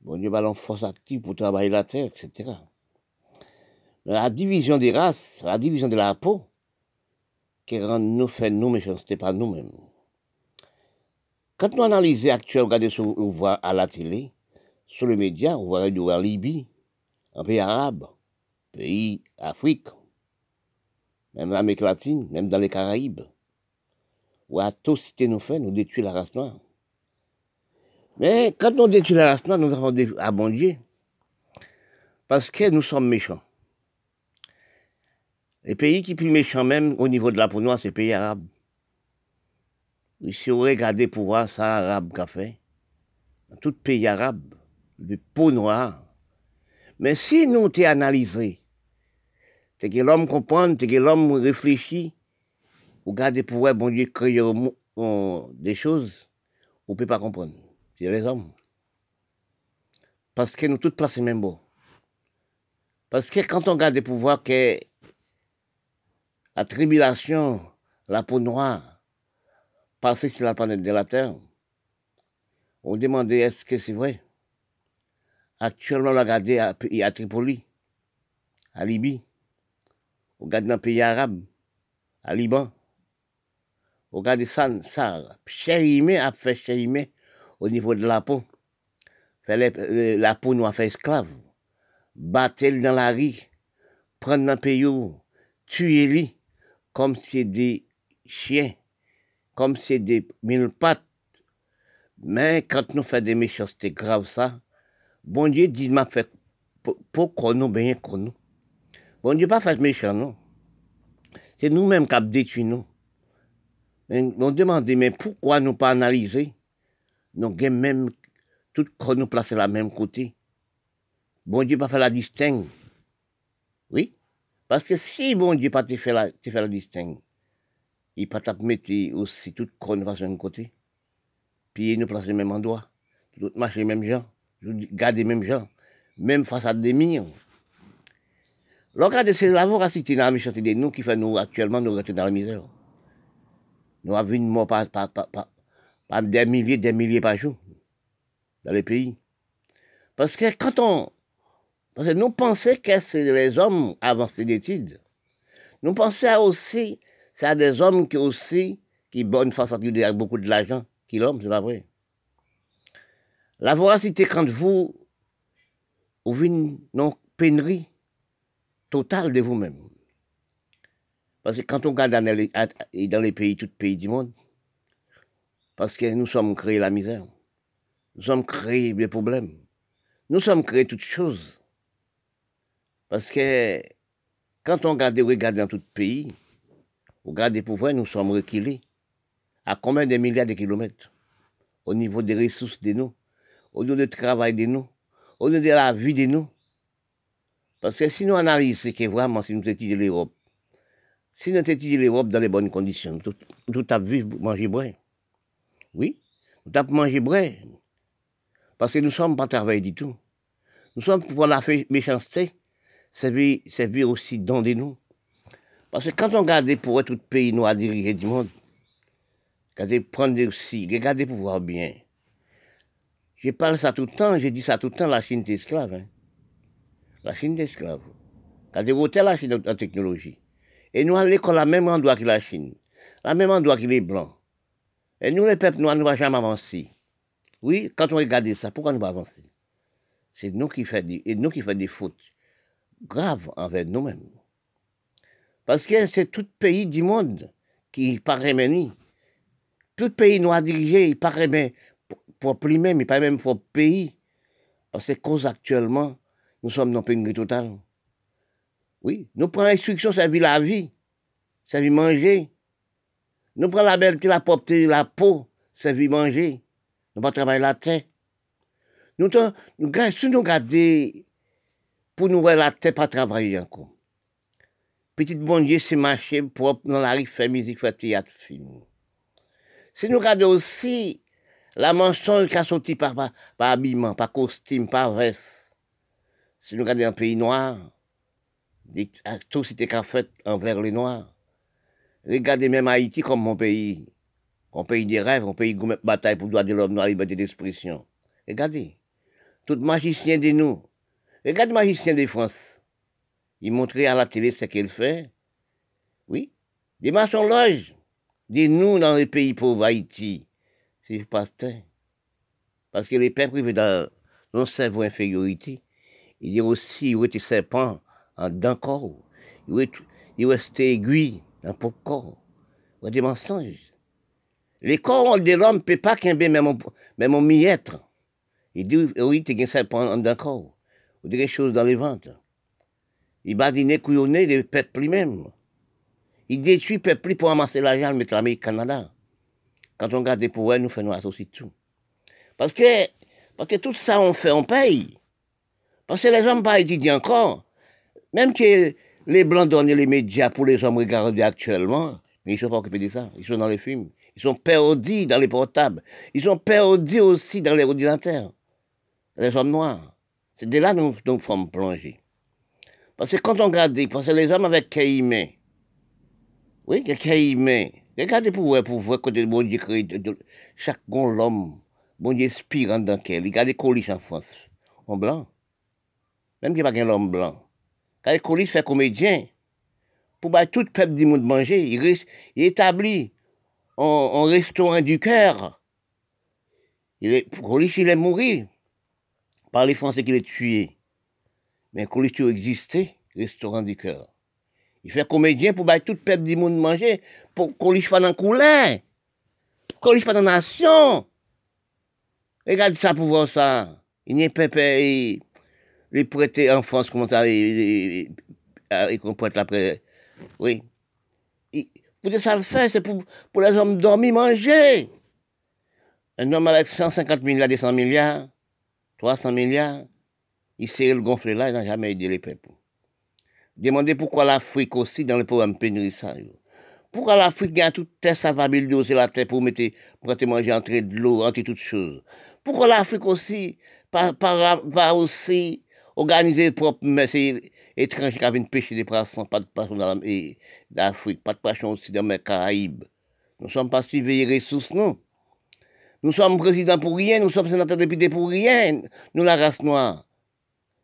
S1: Bon Dieu va force active pour travailler la terre, etc. La division des races, la division de la peau, qui rend nous fait nous méchanceté pas nous-mêmes. Quand nous analysons actuellement, regardez ce qu'on voit à la télé, sur les médias, on voit en Libye, un pays arabe, pays Afrique, même l'Amérique latine, même dans les Caraïbes, où à tout cité nous fait, nous détruit la race noire. Mais quand on détruit la race noire, nous avons abondé. Parce que nous sommes méchants. Les pays qui sont plus méchants même au niveau de la peau noire, c'est les pays arabes. Si vous regardez pour voir ça, arabe qu'a fait, dans tout pays arabe, de peau noire. Mais si nous t'es analysé, c'est que l'homme comprend, c'est que l'homme réfléchit, vous regardez pour voir, bon Dieu, créer des choses, vous ne pouvez pas comprendre c'est les hommes. Parce que nous toutes placés même beau. Parce que quand on regarde les pouvoirs que la tribulation, la peau noire, passée sur la planète de la Terre, on demandait est-ce que c'est vrai? Actuellement, on l'a regardé à, à Tripoli, à Libye, on regarde dans le pays arabe, à Liban, on regarde ça, ça, Chérimé a fait Chérimé au niveau de la peau. La peau nous a fait esclave. Battre dans la rue, prendre un pays, tuer lui, comme c'est des chiens, comme c'est des mille pattes. Mais quand nous faisons des méchancetés graves, ça, bon Dieu dit, m'a fait pour nous, bien qu'on nous. Bon Dieu pas fait méchant, non. C'est nous-mêmes qui avons détruit nous. Mais on demande, mais pourquoi nous pas analyser? Nous avons même tout nous placer la même côté. Bon Dieu pas fait la distingue. Oui? Parce que si bon Dieu pas fait la, fait la distingue, il pas mettre aussi tout corps façon un côté. Puis il nous place le même endroit. Tout marcher les mêmes gens. Garder les mêmes gens. Même face à des millions. Regardez, c'est la voracité dans la méchanceté de nous qui fait nous actuellement nous rester dans la misère. Nous avons une mort par, des milliers, des milliers par jour dans les pays. Parce que quand on... Parce que nous pensons que c'est les hommes avancés d'études. Nous pensons aussi, c'est des hommes qui aussi, qui bonne face à avec beaucoup de l'argent, qui l'homme, c'est pas vrai. La voracité, quand vous, vous une pénurie totale de vous-même. Parce que quand on regarde dans dans les pays, tous les pays du monde, parce que nous sommes créés la misère. Nous sommes créés les problèmes. Nous sommes créés toutes choses. Parce que quand on regarde, dans tout pays, on regarde pour voir, nous sommes reculés. À combien de milliards de kilomètres? Au niveau des ressources de nous, au niveau du travail de nous, au niveau de la vie de nous. Parce que si nous analysons ce que vraiment, si nous étudions l'Europe, si nous étudions l'Europe dans les bonnes conditions, tout, tout à vivre, manger, boire. Oui, nous avons mangé boire. Parce que nous ne sommes pas travaillés du tout. Nous sommes pour la méchanceté, servir, servir aussi dans de nous. Parce que quand on regarde pour tout pays noir dirigé du monde, regardez, prendre aussi, regardez pour voir bien. Je parle ça tout le temps, je dis ça tout le temps, la Chine est esclave. Hein. La Chine est esclave. Regardez, où la Chine en technologie. Et nous, à l'école, la même endroit que la Chine, la même endroit que les Blancs. Et nous, les peuples noirs, nous ne jamais avancer. Oui, quand on regarde ça, pourquoi nous pas avancer C'est nous qui faisons des, nous qui des fautes graves envers nous-mêmes. Parce que c'est tout pays du monde qui paraît meni. Tout pays noir dirigé, il paraît pour lui-même, il paraît même pour pays. Parce que cause actuellement, nous sommes dans pénurie totale. Oui, nous prenons l'instruction, ça vit la vie, ça vit manger. Nous prenons la belleté, la propreté, la peau, ça vit manger. Nous pas travailler la terre. Nous, nous, si nous regardons pour nous la terre pas travailler encore. Petit bon Dieu, c'est marcher propre dans la rue, faire musique, faire théâtre, film. Si nous regardons aussi la mensonge qui a sorti par, par, habillement, par costume, par veste. Si nous regardons un pays noir, des atrocités qu'a fait envers les Noirs. Regardez même Haïti comme mon pays. On pays des rêves, on pays de bataille pour le droit de l'homme, la liberté d'expression. Regardez. Tout magicien de nous. Regardez le magicien de France. Il montrait à la télé ce qu'il fait. Oui. Des loges. Des nous dans les pays pauvres, Haïti. C'est pasteur. Parce que les peuples vivent dans un cerveau infériorité. Il y aussi, il était serpent en d'un corps. Il restent aiguille dans le corps. Il des mensonges. Les corps de l'homme ne peuvent pas qu'un même même mon miette. Il dit, oui, tu as un dans le corps. Ou des choses dans les ventes. Il badine couillonné des peuples lui-même. Il détruit le peuple pour amasser l'argent, mettre l'Amérique Canada. Quand on garde des pouvoirs, nous faisons associer tout. Parce que, parce que tout ça, on fait, on paye. Parce que les hommes pas étudier encore. Même que les Blancs donnent les médias pour les hommes regarder actuellement, mais ils ne sont pas occupés de ça. Ils sont dans les films. Ils sont perdus dans les portables. Ils sont perdus aussi dans les ordinateurs. Les hommes noirs. C'est de là que nous, nous sommes plongés. Parce que quand on regarde, parce que les hommes avec Caïmé, oui, Caïmé, regardez pour voir, pour voir côté bon Dieu créé, chaque bon l'homme, bon Dieu inspirant dans quel, regardez Colis en France, en blanc. Même qu'il n'y a pas l'homme blanc. Quand Colis fait comédien, pour battre tout le peuple du monde manger, il, il établit en, restaurant du cœur. Il est, Colis, il est mort par les Français qui l'ont tué. Mais Colisto existait, restaurant du cœur. Il fait comédien pour battre tout le peuple du monde manger, pour qu'on pas dans le couler, qu'on pas dans la nation. Regarde ça pour voir ça. Il n'y a pas les prêter en France, comment ça, ils prête après. Oui. pour ça le faire, c'est pour, pour les hommes dormir, manger. Un homme avec 150 milliards, 200 milliards, 300 milliards, il s'est le là, il n'a jamais aidé les peuples. Demandez pourquoi l'Afrique aussi dans le programme pénurissage. Pourquoi l'Afrique a toute terre salvable de la terre pour mettre, pour manger entre de l'eau, entre toutes choses? Pourquoi l'Afrique aussi, pas, aussi organiser propre c'est étranger qui viennent pêcher des poissons, pas de poissons dans l'Afrique, pas de poissons aussi dans les Caraïbes. Nous ne sommes pas suivis les ressources, non. Nous sommes présidents pour rien, nous sommes sénateurs députés pour rien, nous la race noire.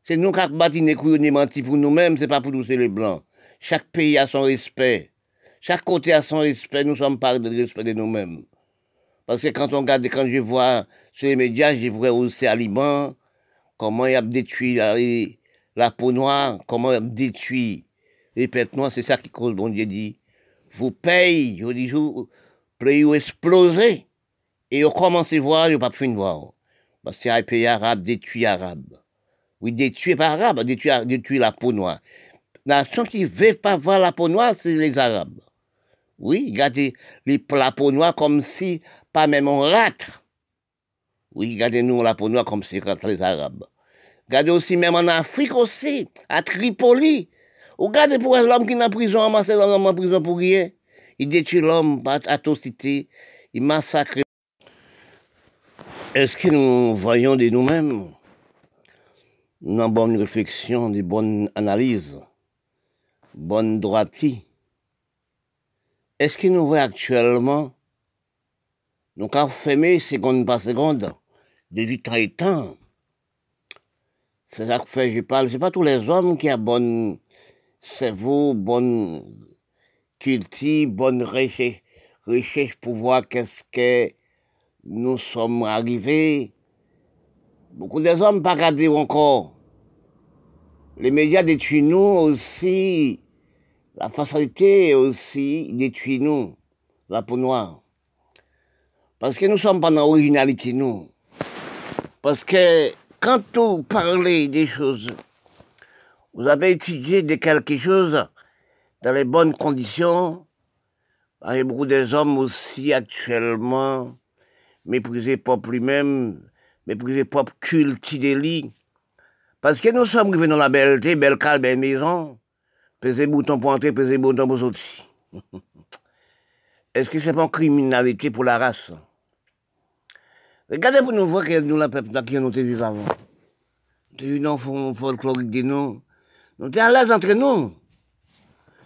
S1: C'est nous qui avons bâti les menti pour nous-mêmes, c'est pas pour nous, c'est les blancs. Chaque pays a son respect. Chaque côté a son respect, nous sommes pas de respect de nous-mêmes. Parce que quand on regarde, quand je vois sur les médias, je vois aussi à Liban, comment il a détruit la, peau noire, comment il a détruit les pêtes noires, c'est ça qui cause, bon Dieu dit, vous payez, je dis, vous, vous exploser. Et on commence à voir, il n'y a pas de voir. Parce que les pays arabes détruit arabes. Oui, détruire par arabe, détruire, détruire la peau noire. La nation qui ne veut pas voir la peau noire, c'est les Arabes. Oui, regardez la peau comme si, pas même on rate. Oui, regardez-nous la peau noire comme si les Arabes. Regardez aussi, même en Afrique aussi, à Tripoli. Regardez pour l'homme qui est en prison, amassé l'homme en prison pour rien. Il détruit l'homme par atrocité, il massacre. Est-ce que nous voyons de nous-mêmes une bonne réflexion, des bonnes analyses, bonne droitie? Est-ce que nous voyons actuellement, nous avons seconde par seconde, de temps et C'est ça que fait, je parle, c'est pas tous les hommes qui ont bon cerveau, bonne culture, bonne recherche, recherche pour voir qu'est-ce que nous sommes arrivés. Beaucoup des hommes pas regardé encore. Les médias détruisent nous aussi. La facilité aussi détruit nous, la peau noire. Parce que nous sommes pas dans l'originalité, nous. Parce que quand vous parlez des choses, vous avez étudié de quelque chose dans les bonnes conditions. Il y a beaucoup des hommes aussi actuellement mépriser peuple lui-même, mépriser peuple culte des Parce que nous sommes arrivés dans la belleté, belle calme, belle maison, peser bouton pour entrer, peser bouton pour sortir. Est-ce que c'est pas une criminalité pour la race? Regardez pour nous voir que nous, la peuple, qui nous vivons avant. Nous sommes folklorique de nous. Nous sommes à l'aise entre nous.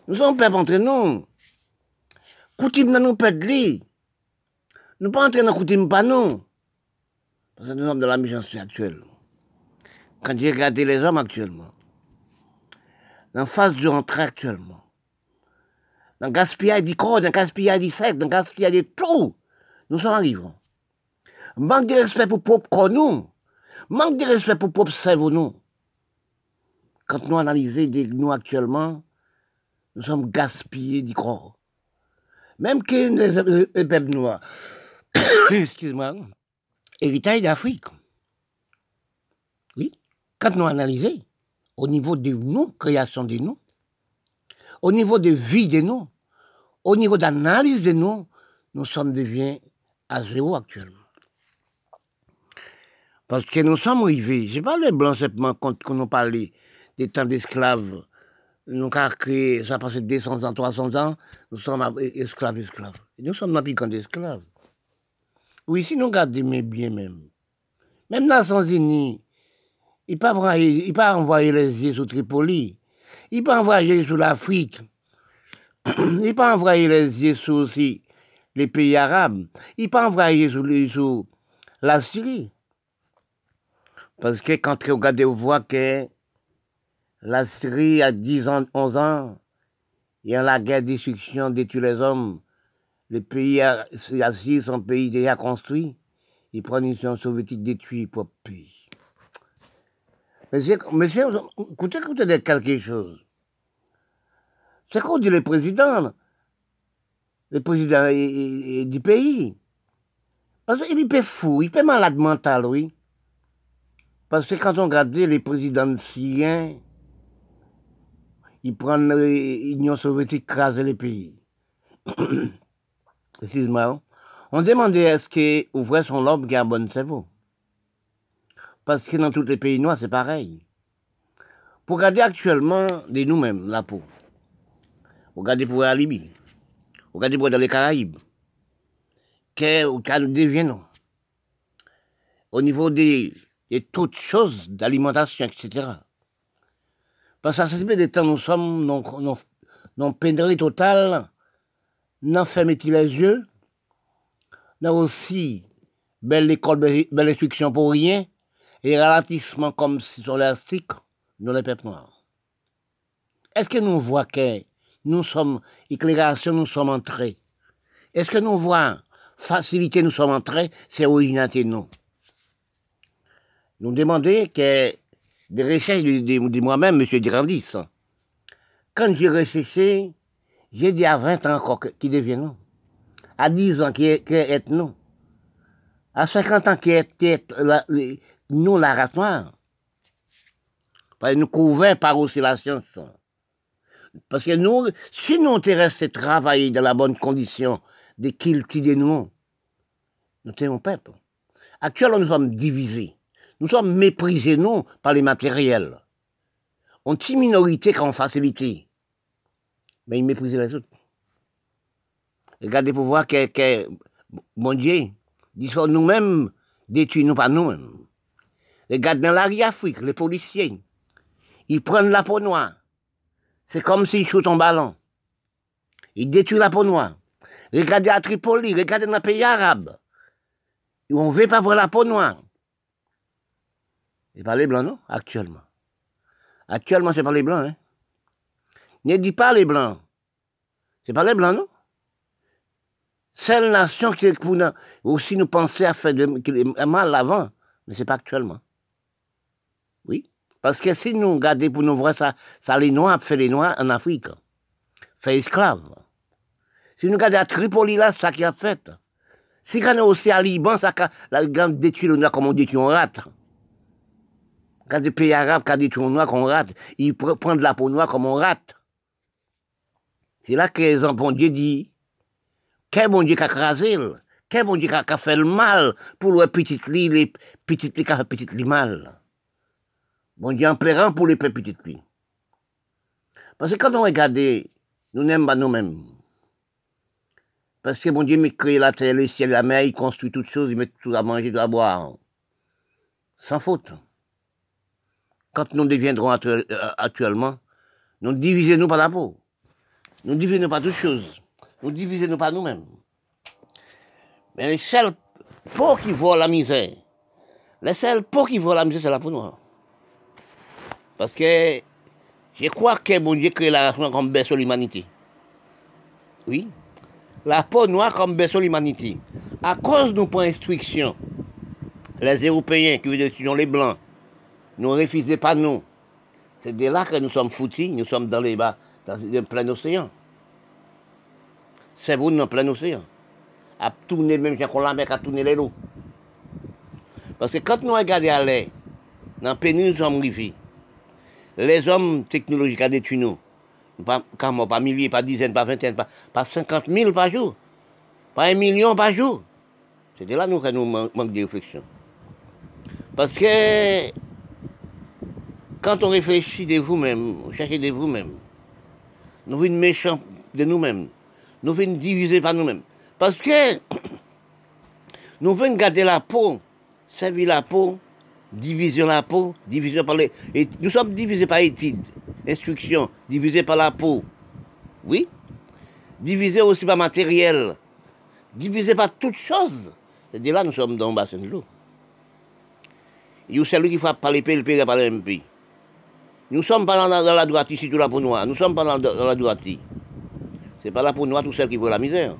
S1: Nous sommes peuple entre nous. Coutume dans nous peuple nous pas entrer dans coutume pas non. Parce que nous sommes dans la méchanceté actuelle. Quand j'ai regardé les hommes actuellement, dans la phase du rentrée actuellement, dans le gaspillage du corps, dans le gaspillage du sexe, dans le gaspillage de tout, nous sommes arrivés. Manque de respect pour propre corps nous. Manque de respect pour propre cerveau nous. Quand nous analysons nous actuellement, nous sommes gaspillés du corps. Même que les peuples noirs, excuse-moi, héritage d'Afrique. Oui, quand nous analysons, au niveau de nous, création de nous, au niveau de vie de nous, au niveau d'analyse de nous, nous sommes devenus à zéro actuellement. Parce que nous sommes arrivés, je parle les blancs simplement quand nous parlait des temps d'esclaves, nous avons créé, ça passe 200 ans, 300 ans, nous sommes esclaves, esclaves. nous sommes dans d'esclaves. Oui, si nous regardons bien même. Même dans Nations Unies, il peut pas envoyer les yeux sur Tripoli. Il peut envoyer sur l'Afrique. Il peut envoyer les yeux sur aussi les pays arabes. Il peut envoyer sur, sur la Syrie. Parce que quand vous regardez, vous voyez que la Syrie a 10 ans, 11 ans, il y a la guerre de destruction de tous les hommes le pays assis, son pays déjà construit. Il prend une Union soviétique détruit pour pays. Mais c'est, écoutez, écoutez quelque chose. C'est qu'on dit le président, le président du pays. Parce qu'il est fou, il est malade mental, oui. Parce que quand on regarde les présidents syriens, ils prennent l'Union soviétique craser les pays. excuse-moi, on demandait est-ce qu'ouvrir son lobe qui a un bon cerveau. Parce que dans tous les pays noirs, c'est pareil. Pour garder actuellement de nous-mêmes la peau, regardez pour la Libye, regardez pour dans les Caraïbes, qu'est-ce que nous devenons au niveau des, de toutes choses d'alimentation, etc. Parce que ça fait des temps, nous sommes dans, dans, pénurie totale n'en ferme-t-il les yeux, n'a aussi belle école, belle instruction pour rien, et ralentissement comme si sur l'élastique dans les peuples. Est-ce que nous voyons que nous sommes, éclairation, nous sommes entrés? Est-ce que nous voyons facilité, nous sommes entrés, c'est originalité, non? Nous demandons que des recherches de, moi-même, M. Durandis, quand j'ai recherché j'ai dit à 20 ans encore qui devient non. À 10 ans qui est, est non. À 50 ans qui est, nous la race noire. Parce que nous couvrons par aussi la science. Parce que nous, si nous on resté travailler dans la bonne condition de cultiver nous, nous sommes peuple. Actuellement, nous sommes divisés. Nous sommes méprisés, nous, par les matériels. On est une minorité qui en facilité. Mais ils méprisent les autres. Regardez pour voir que, que mon Dieu, dit nous-mêmes, détruisons nous pas nous-mêmes. Regardez dans l'Afrique, les policiers, ils prennent la peau noire. C'est comme s'ils shootent un ballon. Ils détruisent la peau noire. Regardez à Tripoli, regardez dans les pays arabes. On ne veut pas voir la peau noire. C'est pas les blancs, non, actuellement. Actuellement, c'est pas les blancs, hein. Ne dis pas les blancs. C'est pas les blancs, non? Seule nation qui nous, aussi nous penser à faire mal avant, mais c'est pas actuellement. Oui. Parce que si nous regardons pour nous voir ça, ça les noirs fait les noirs en Afrique. Fait esclaves. Si nous regardons à Tripoli là, ça qui a fait. Si nous aussi à Liban, ça a la grande détruit le noir comme on détruit on rate. Quand des pays arabes qui détruit le noir qu'on rate, ils prennent de la peau noire comme on rate. C'est là que les bon Dieu dit, quel bon Dieu qui a crasé, quel bon Dieu qui a fait le mal pour les petites lit, les petites lit qui a fait petites lit mal? Bon Dieu en pleurant pour les petites filles. Parce que quand on regarde, nous n'aimons pas nous-mêmes. Parce que bon Dieu m'a créé la terre, le ciel, la mer, il construit toutes choses, il met tout à manger, tout à boire. Sans faute. Quand nous deviendrons euh, actuellement, nous divisons-nous par la peau. Nous divisons pas toutes choses. Nous divisons pas nous-mêmes. Mais les seuls peaux qui voient la misère, les seuls peaux qui voient la misère, c'est la peau noire. Parce que je crois que mon Dieu crée la race comme berceau l'humanité. Oui. La peau noire comme berceau l'humanité. À cause de nos instruction, les Européens qui veulent dire les Blancs, nous refusez pas nous. C'est de là que nous sommes foutus, nous sommes dans les bas, dans le plein océan. C'est vous dans le plein océan. À tourner même quand la mer, à tourner les lots. Parce que quand nous regardons à l'air, dans sommes arrivés les hommes technologiques à détruire nous. Pas, pas milliers, pas dizaines, pas vingtaines, pas, pas 50 000 par jour. Pas un million par jour. C'est là nous que nous manquons de réflexion. Parce que quand on réfléchit de vous-même, on cherche de vous-même, nous venons méchants de nous-mêmes. Nous venons diviser par nous-mêmes. Parce que nous venons garder la peau, servir la peau, division la peau, division par les... Nous sommes divisés par études, instruction, divisés par la peau. Oui. Divisés aussi par matériel. Divisés par toutes choses. Et de là, nous sommes dans le bassin de l'eau. Il y a celui qui frappe par l'épée, le pays par l'MP. Nous sommes pas dans, la droite ici, tout la peau noire. Nous sommes pas dans, la droite C'est pas la peau noire tout seul qui veut la misère.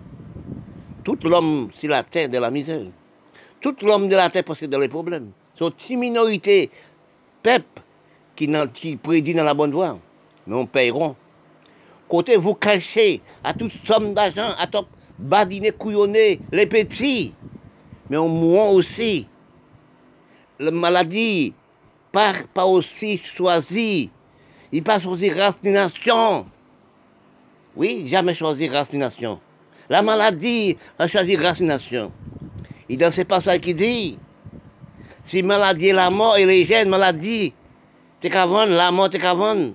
S1: Tout l'homme, c'est la terre de la misère. Tout l'homme de la terre parce que dans les problèmes sont une minorité, peuple, qui, prédit dans la bonne voie. Mais on paieront. Côté vous cachez à toute somme d'argent, à top badiner, couillonner les petits. Mais on mourra aussi. La maladie, pas, pas aussi choisie. Il pas choisi race nation. Oui, jamais choisi race nation. La maladie a choisi race nation. Et dans ce passage qui dit, si maladie est la mort et les gènes maladie, t'es vendre, la mort t'es vendre.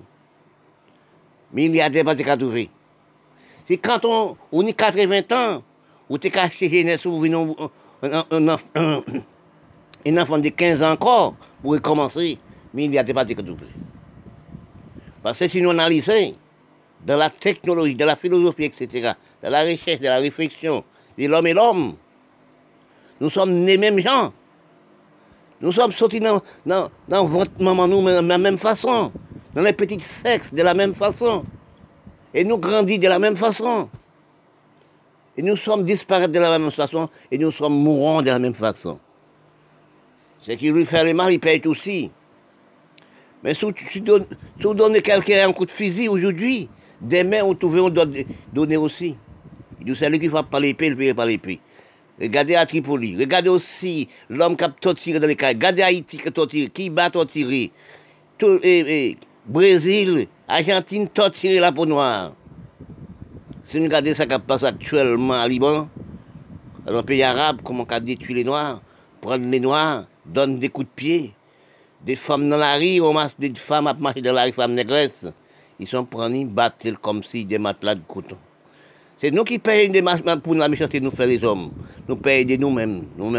S1: Milliardaire pas t'es qu'à trouver. C'est quand on, on est 80 ans, ou t'es chez jeunesse ou un, un, enfant de 15 ans encore, pour recommencer, milliardaire pas t'es qu'à trouver. Parce que si nous analysons, dans la technologie, dans la philosophie, etc., dans la recherche, dans la réflexion, de l'homme et l'homme, nous sommes les mêmes gens. Nous sommes sortis dans, dans, votre maman, nous, de la même façon. Dans les petits sexes, de la même façon. Et nous grandissons de la même façon. Et nous sommes disparus de la même façon. Et nous sommes mourants de la même façon. Ce qui lui le mal, il paye aussi. Mais si tu donnes, donnes quelqu'un un coup de fusil aujourd'hui, demain, on trouve, on doit donner aussi. Il celui qui va par l'épée, il paye par l'épée. Regardez à Tripoli. Regardez aussi l'homme qui a torturé dans les cas. Regardez Haïti qui a torturé. Qui bat tout, et, Brésil, Argentine, torturer la peau noire. Si nous regardons ce qui passe actuellement à Liban, dans un pays arabe, comment on a détruit les Noirs, prendre les Noirs, donne des coups de pied. Des femmes dans la rue, on masse des femmes à marcher dans la rue, femmes négresses. Ils sont prenus, battent comme si des matelas de coton. C'est nous qui payons des pour la méchanceté nous faire les hommes. Nous payons de nous-mêmes. Nous-mêmes.